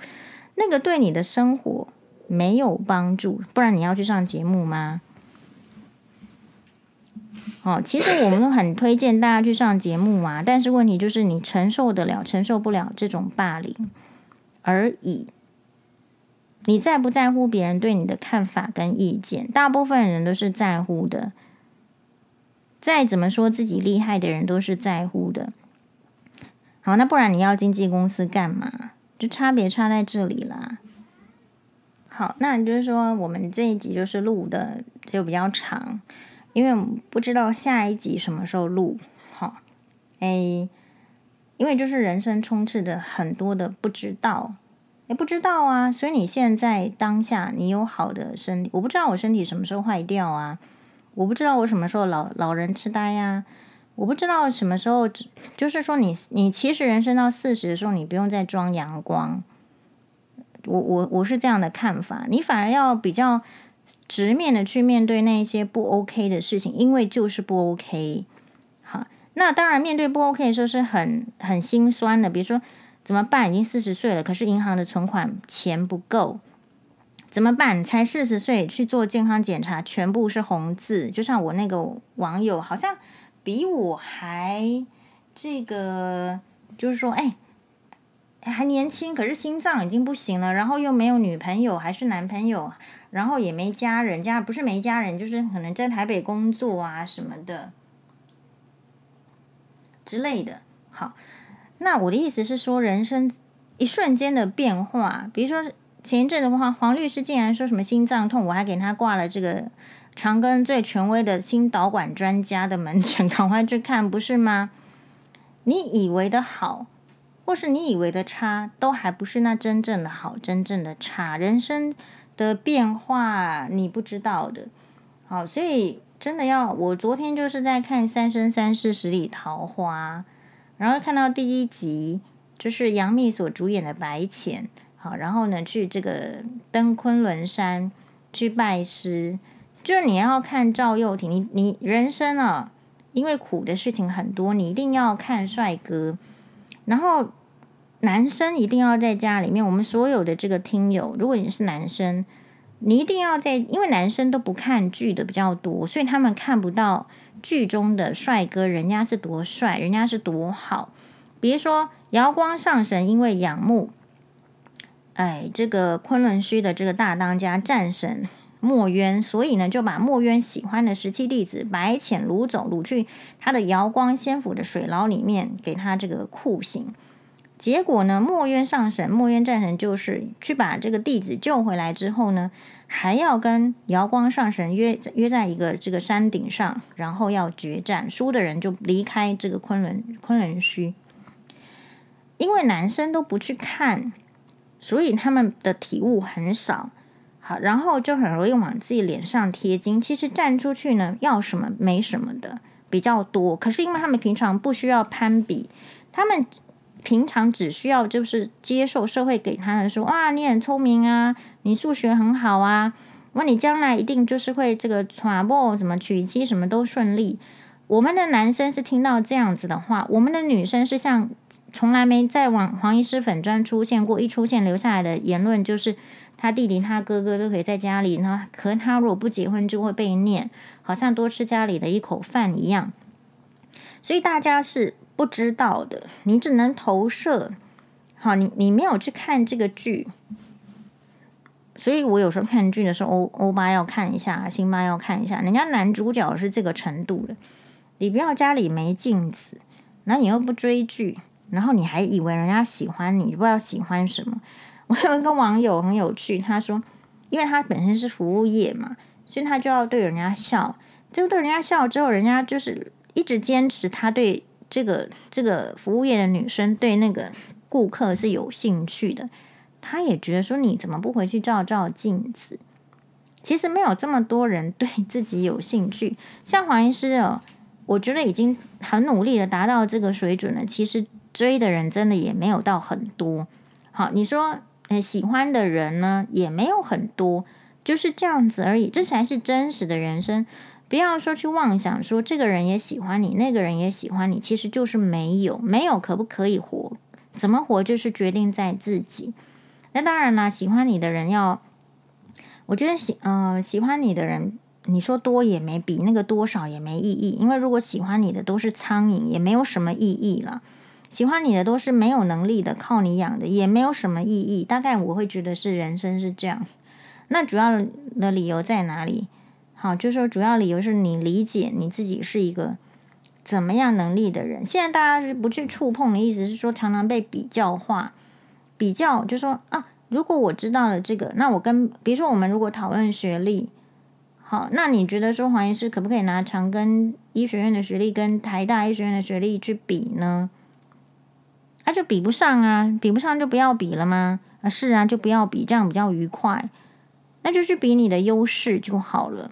那个对你的生活没有帮助，不然你要去上节目吗？哦，其实我们都很推荐大家去上节目啊，但是问题就是你承受得了，承受不了这种霸凌而已。你在不在乎别人对你的看法跟意见？大部分人都是在乎的，再怎么说自己厉害的人都是在乎的。好，那不然你要经纪公司干嘛？差别差在这里啦。好，那你就是说，我们这一集就是录的就比较长，因为不知道下一集什么时候录。好，哎，因为就是人生充斥着很多的不知道，也不知道啊。所以你现在当下，你有好的身体，我不知道我身体什么时候坏掉啊，我不知道我什么时候老老人痴呆呀。我不知道什么时候，就是说你你其实人生到四十的时候，你不用再装阳光。我我我是这样的看法，你反而要比较直面的去面对那一些不 OK 的事情，因为就是不 OK。好，那当然面对不 OK 的时候是很很心酸的。比如说怎么办？已经四十岁了，可是银行的存款钱不够，怎么办？才四十岁去做健康检查，全部是红字。就像我那个网友，好像。比我还这个，就是说，哎，还年轻，可是心脏已经不行了，然后又没有女朋友，还是男朋友，然后也没家人，家不是没家人，就是可能在台北工作啊什么的之类的。好，那我的意思是说，人生一瞬间的变化，比如说前一阵的话，黄律师竟然说什么心脏痛，我还给他挂了这个。长庚最权威的心导管专家的门诊，赶快去看，不是吗？你以为的好，或是你以为的差，都还不是那真正的好，真正的差。人生的变化，你不知道的。好，所以真的要，我昨天就是在看《三生三世十里桃花》，然后看到第一集，就是杨幂所主演的白浅。好，然后呢，去这个登昆仑山去拜师。就是你要看赵又廷，你你人生啊，因为苦的事情很多，你一定要看帅哥。然后男生一定要在家里面，我们所有的这个听友，如果你是男生，你一定要在，因为男生都不看剧的比较多，所以他们看不到剧中的帅哥，人家是多帅，人家是多好。比如说瑶光上神，因为仰慕，哎，这个昆仑虚的这个大当家战神。墨渊，所以呢，就把墨渊喜欢的十七弟子白浅掳走，掳去他的瑶光仙府的水牢里面，给他这个酷刑。结果呢，墨渊上神，墨渊战神就是去把这个弟子救回来之后呢，还要跟瑶光上神约约在一个这个山顶上，然后要决战，输的人就离开这个昆仑昆仑虚。因为男生都不去看，所以他们的体悟很少。好，然后就很容易往自己脸上贴金。其实站出去呢，要什么没什么的比较多。可是因为他们平常不需要攀比，他们平常只需要就是接受社会给他的说哇，你很聪明啊，你数学很好啊，那你将来一定就是会这个传播什么娶妻什么都顺利。我们的男生是听到这样子的话，我们的女生是像从来没在网黄医师粉专出现过，一出现留下来的言论就是。他弟弟、他哥哥都可以在家里，那可他如果不结婚就会被念，好像多吃家里的一口饭一样。所以大家是不知道的，你只能投射。好，你你没有去看这个剧，所以我有时候看剧的时候，欧欧巴要看一下，辛巴要看一下。人家男主角是这个程度的，你不要家里没镜子，那你又不追剧，然后你还以为人家喜欢你，不知道喜欢什么。我有一个网友很有趣，他说，因为他本身是服务业嘛，所以他就要对人家笑。结果对人家笑之后，人家就是一直坚持他对这个这个服务业的女生对那个顾客是有兴趣的。他也觉得说，你怎么不回去照照镜子？其实没有这么多人对自己有兴趣。像黄医师哦，我觉得已经很努力的达到这个水准了。其实追的人真的也没有到很多。好，你说。喜欢的人呢，也没有很多，就是这样子而已。这才是真实的人生。不要说去妄想说这个人也喜欢你，那个人也喜欢你，其实就是没有。没有可不可以活？怎么活就是决定在自己。那当然啦，喜欢你的人要，我觉得喜呃喜欢你的人，你说多也没比那个多少也没意义。因为如果喜欢你的都是苍蝇，也没有什么意义了。喜欢你的都是没有能力的，靠你养的，也没有什么意义。大概我会觉得是人生是这样。那主要的理由在哪里？好，就是说主要理由是你理解你自己是一个怎么样能力的人。现在大家是不去触碰的意思是说，常常被比较化，比较就说啊，如果我知道了这个，那我跟比如说我们如果讨论学历，好，那你觉得说黄医师可不可以拿长庚医学院的学历跟台大医学院的学历去比呢？那、就比不上啊，比不上就不要比了吗？啊，是啊，就不要比，这样比较愉快。那就去比你的优势就好了。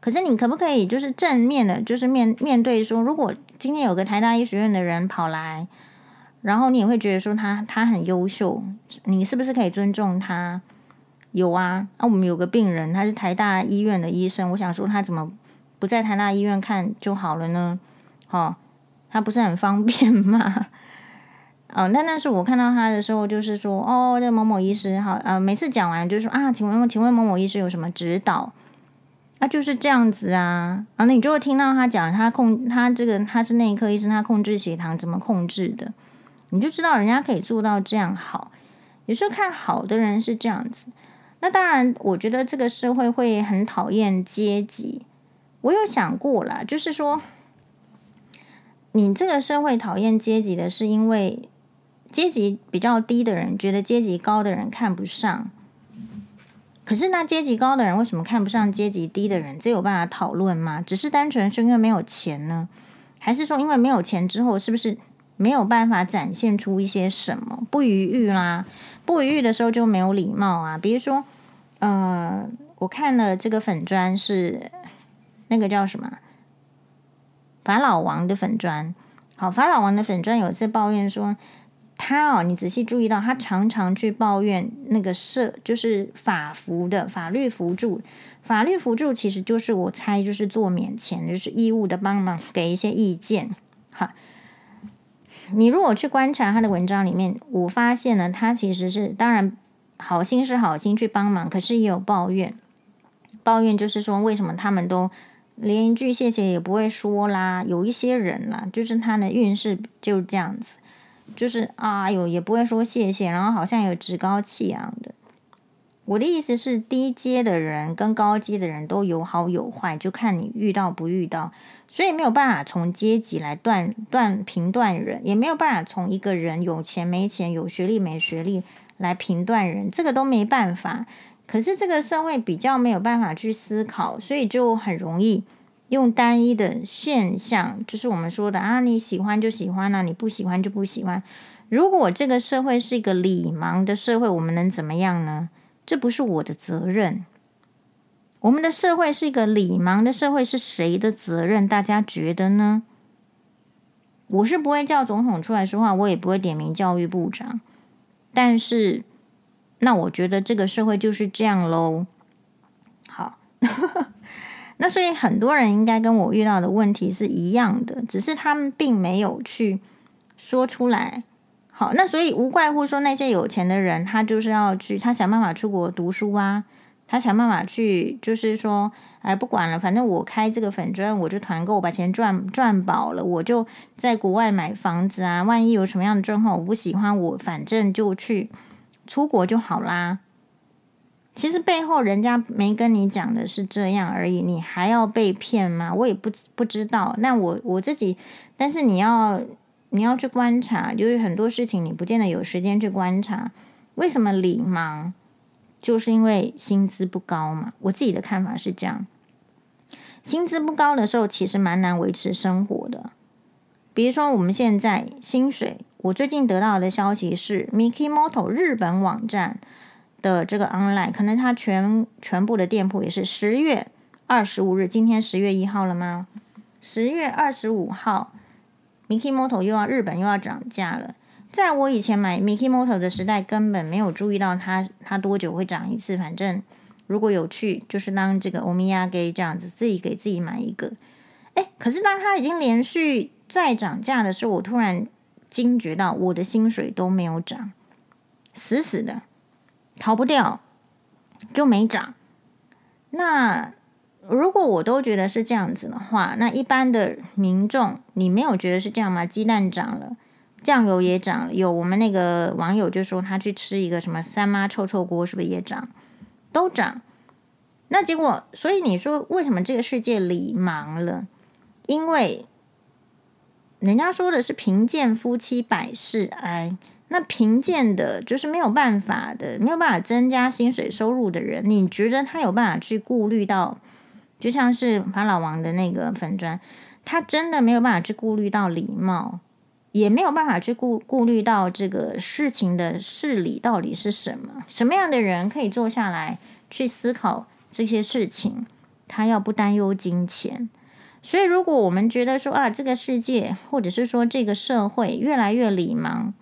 可是你可不可以就是正面的，就是面面对说，如果今天有个台大医学院的人跑来，然后你也会觉得说他他很优秀，你是不是可以尊重他？有啊，啊，我们有个病人，他是台大医院的医生，我想说他怎么不在台大医院看就好了呢？哦，他不是很方便吗？哦，那那时候我看到他的时候，就是说，哦，这某某医师，好，呃，每次讲完就说啊，请问，请问某某医师有什么指导？啊，就是这样子啊，啊，那你就会听到他讲，他控他这个他是内科医生，他控制血糖怎么控制的，你就知道人家可以做到这样好。有时候看好的人是这样子，那当然，我觉得这个社会会很讨厌阶级。我有想过啦，就是说，你这个社会讨厌阶级的是因为。阶级比较低的人觉得阶级高的人看不上，可是那阶级高的人为什么看不上阶级低的人？这有办法讨论吗？只是单纯是因为没有钱呢？还是说因为没有钱之后，是不是没有办法展现出一些什么？不逾矩啦，不逾矩的时候就没有礼貌啊。比如说，呃，我看了这个粉砖是那个叫什么法老王的粉砖，好，法老王的粉砖有一次抱怨说。他哦，你仔细注意到，他常常去抱怨那个社，就是法服的法律扶助。法律扶助其实就是我猜就是做免钱，就是义务的帮忙，给一些意见。哈，你如果去观察他的文章里面，我发现呢，他其实是当然好心是好心去帮忙，可是也有抱怨。抱怨就是说，为什么他们都连一句谢谢也不会说啦？有一些人啦，就是他的运势就是这样子。就是啊哟，也不会说谢谢，然后好像有趾高气扬的。我的意思是，低阶的人跟高阶的人都有好有坏，就看你遇到不遇到。所以没有办法从阶级来断断评断人，也没有办法从一个人有钱没钱、有学历没学历来评断人，这个都没办法。可是这个社会比较没有办法去思考，所以就很容易。用单一的现象，就是我们说的啊，你喜欢就喜欢啊，你不喜欢就不喜欢。如果这个社会是一个理盲的社会，我们能怎么样呢？这不是我的责任。我们的社会是一个理盲的社会，是谁的责任？大家觉得呢？我是不会叫总统出来说话，我也不会点名教育部长。但是，那我觉得这个社会就是这样喽。好。那所以很多人应该跟我遇到的问题是一样的，只是他们并没有去说出来。好，那所以无怪乎说那些有钱的人，他就是要去，他想办法出国读书啊，他想办法去，就是说，哎，不管了，反正我开这个粉专，我就团购，把钱赚赚饱了，我就在国外买房子啊。万一有什么样的状况我不喜欢，我反正就去出国就好啦。其实背后人家没跟你讲的是这样而已，你还要被骗吗？我也不不知道。那我我自己，但是你要你要去观察，就是很多事情你不见得有时间去观察。为什么理盲？就是因为薪资不高嘛。我自己的看法是这样，薪资不高的时候，其实蛮难维持生活的。比如说我们现在薪水，我最近得到的消息是，Mikimoto 日本网站。的这个 online 可能它全全部的店铺也是十月二十五日，今天十月一号了吗？十月二十五号，Mikimoto 又要日本又要涨价了。在我以前买 Mikimoto 的时代，根本没有注意到它它多久会涨一次。反正如果有去，就是当这个欧米亚给这样子，自己给自己买一个。哎，可是当它已经连续在涨价的时候，我突然惊觉到我的薪水都没有涨，死死的。逃不掉，就没涨。那如果我都觉得是这样子的话，那一般的民众，你没有觉得是这样吗？鸡蛋涨了，酱油也涨了。有我们那个网友就说他去吃一个什么三妈臭臭锅，是不是也涨？都涨。那结果，所以你说为什么这个世界里忙了？因为人家说的是贫贱夫妻百事哀。那贫贱的，就是没有办法的，没有办法增加薪水收入的人，你觉得他有办法去顾虑到？就像是法老王的那个粉砖，他真的没有办法去顾虑到礼貌，也没有办法去顾顾虑到这个事情的事理到底是什么？什么样的人可以坐下来去思考这些事情？他要不担忧金钱，所以如果我们觉得说啊，这个世界或者是说这个社会越来越礼盲。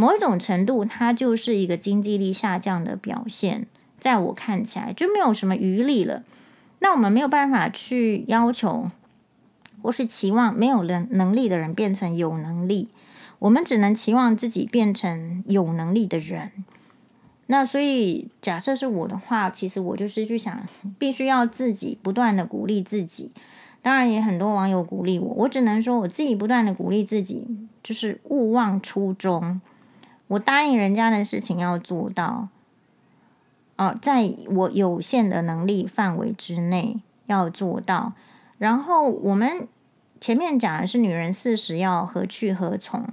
某一种程度，它就是一个经济力下降的表现。在我看起来，就没有什么余力了。那我们没有办法去要求，或是期望没有能能力的人变成有能力。我们只能期望自己变成有能力的人。那所以，假设是我的话，其实我就是去想，必须要自己不断的鼓励自己。当然，也很多网友鼓励我，我只能说我自己不断的鼓励自己，就是勿忘初衷。我答应人家的事情要做到，哦，在我有限的能力范围之内要做到。然后我们前面讲的是女人四十要何去何从，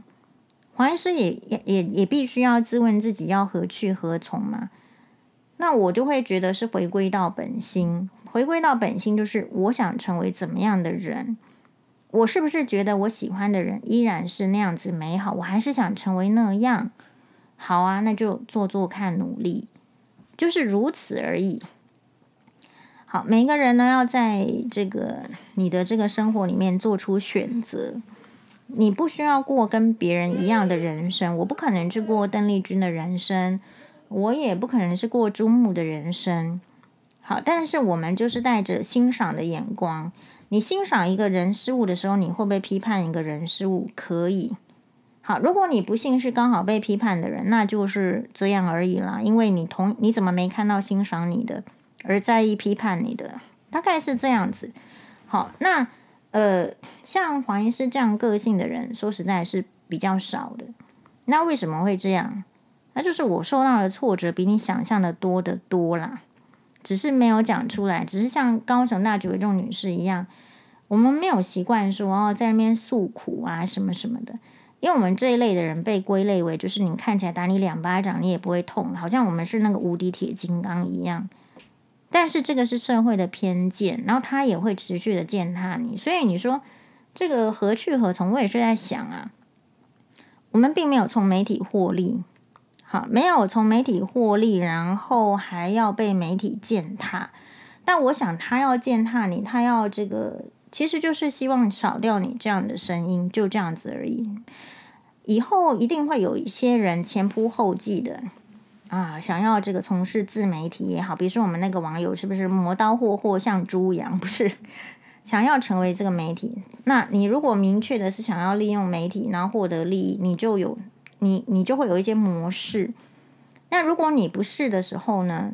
黄医师也也也也必须要自问自己要何去何从嘛。那我就会觉得是回归到本心，回归到本心就是我想成为怎么样的人。我是不是觉得我喜欢的人依然是那样子美好？我还是想成为那样。好啊，那就做做看，努力，就是如此而已。好，每一个人呢，要在这个你的这个生活里面做出选择。你不需要过跟别人一样的人生，我不可能去过邓丽君的人生，我也不可能是过朱木的人生。好，但是我们就是带着欣赏的眼光。你欣赏一个人事物的时候，你会不会批判一个人事物？可以。好，如果你不幸是刚好被批判的人，那就是这样而已啦。因为你同你怎么没看到欣赏你的，而在意批判你的，大概是这样子。好，那呃，像黄医师这样个性的人，说实在是比较少的。那为什么会这样？那就是我受到的挫折比你想象的多得多啦。只是没有讲出来，只是像高雄大举这种女士一样，我们没有习惯说哦，在那边诉苦啊什么什么的。因为我们这一类的人被归类为，就是你看起来打你两巴掌，你也不会痛，好像我们是那个无敌铁金刚一样。但是这个是社会的偏见，然后他也会持续的践踏你。所以你说这个何去何从？我也是在想啊，我们并没有从媒体获利，好，没有从媒体获利，然后还要被媒体践踏。但我想他要践踏你，他要这个，其实就是希望少掉你这样的声音，就这样子而已。以后一定会有一些人前仆后继的啊，想要这个从事自媒体也好，比如说我们那个网友是不是磨刀霍霍像猪一样？不是，想要成为这个媒体。那你如果明确的是想要利用媒体，然后获得利益，你就有你你就会有一些模式。那如果你不是的时候呢？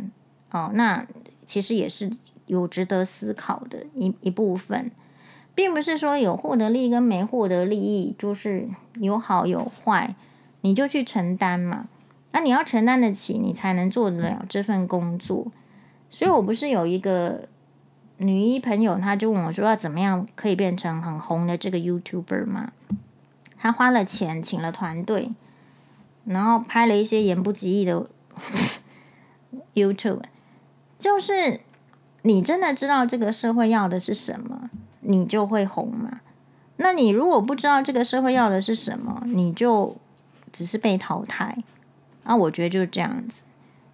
哦，那其实也是有值得思考的一一部分。并不是说有获得利益跟没获得利益，就是有好有坏，你就去承担嘛。那你要承担得起，你才能做得了这份工作。所以我不是有一个女医朋友，她就问我说要怎么样可以变成很红的这个 YouTuber 嘛？她花了钱请了团队，然后拍了一些言不及义的 YouTube，就是你真的知道这个社会要的是什么，你就会红嘛。那你如果不知道这个社会要的是什么，你就只是被淘汰。啊，我觉得就是这样子，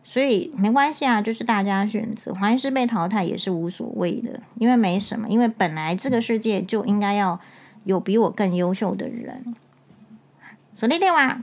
所以没关系啊，就是大家选择，怀疑是被淘汰也是无所谓的，因为没什么，因为本来这个世界就应该要有比我更优秀的人。锁定电话。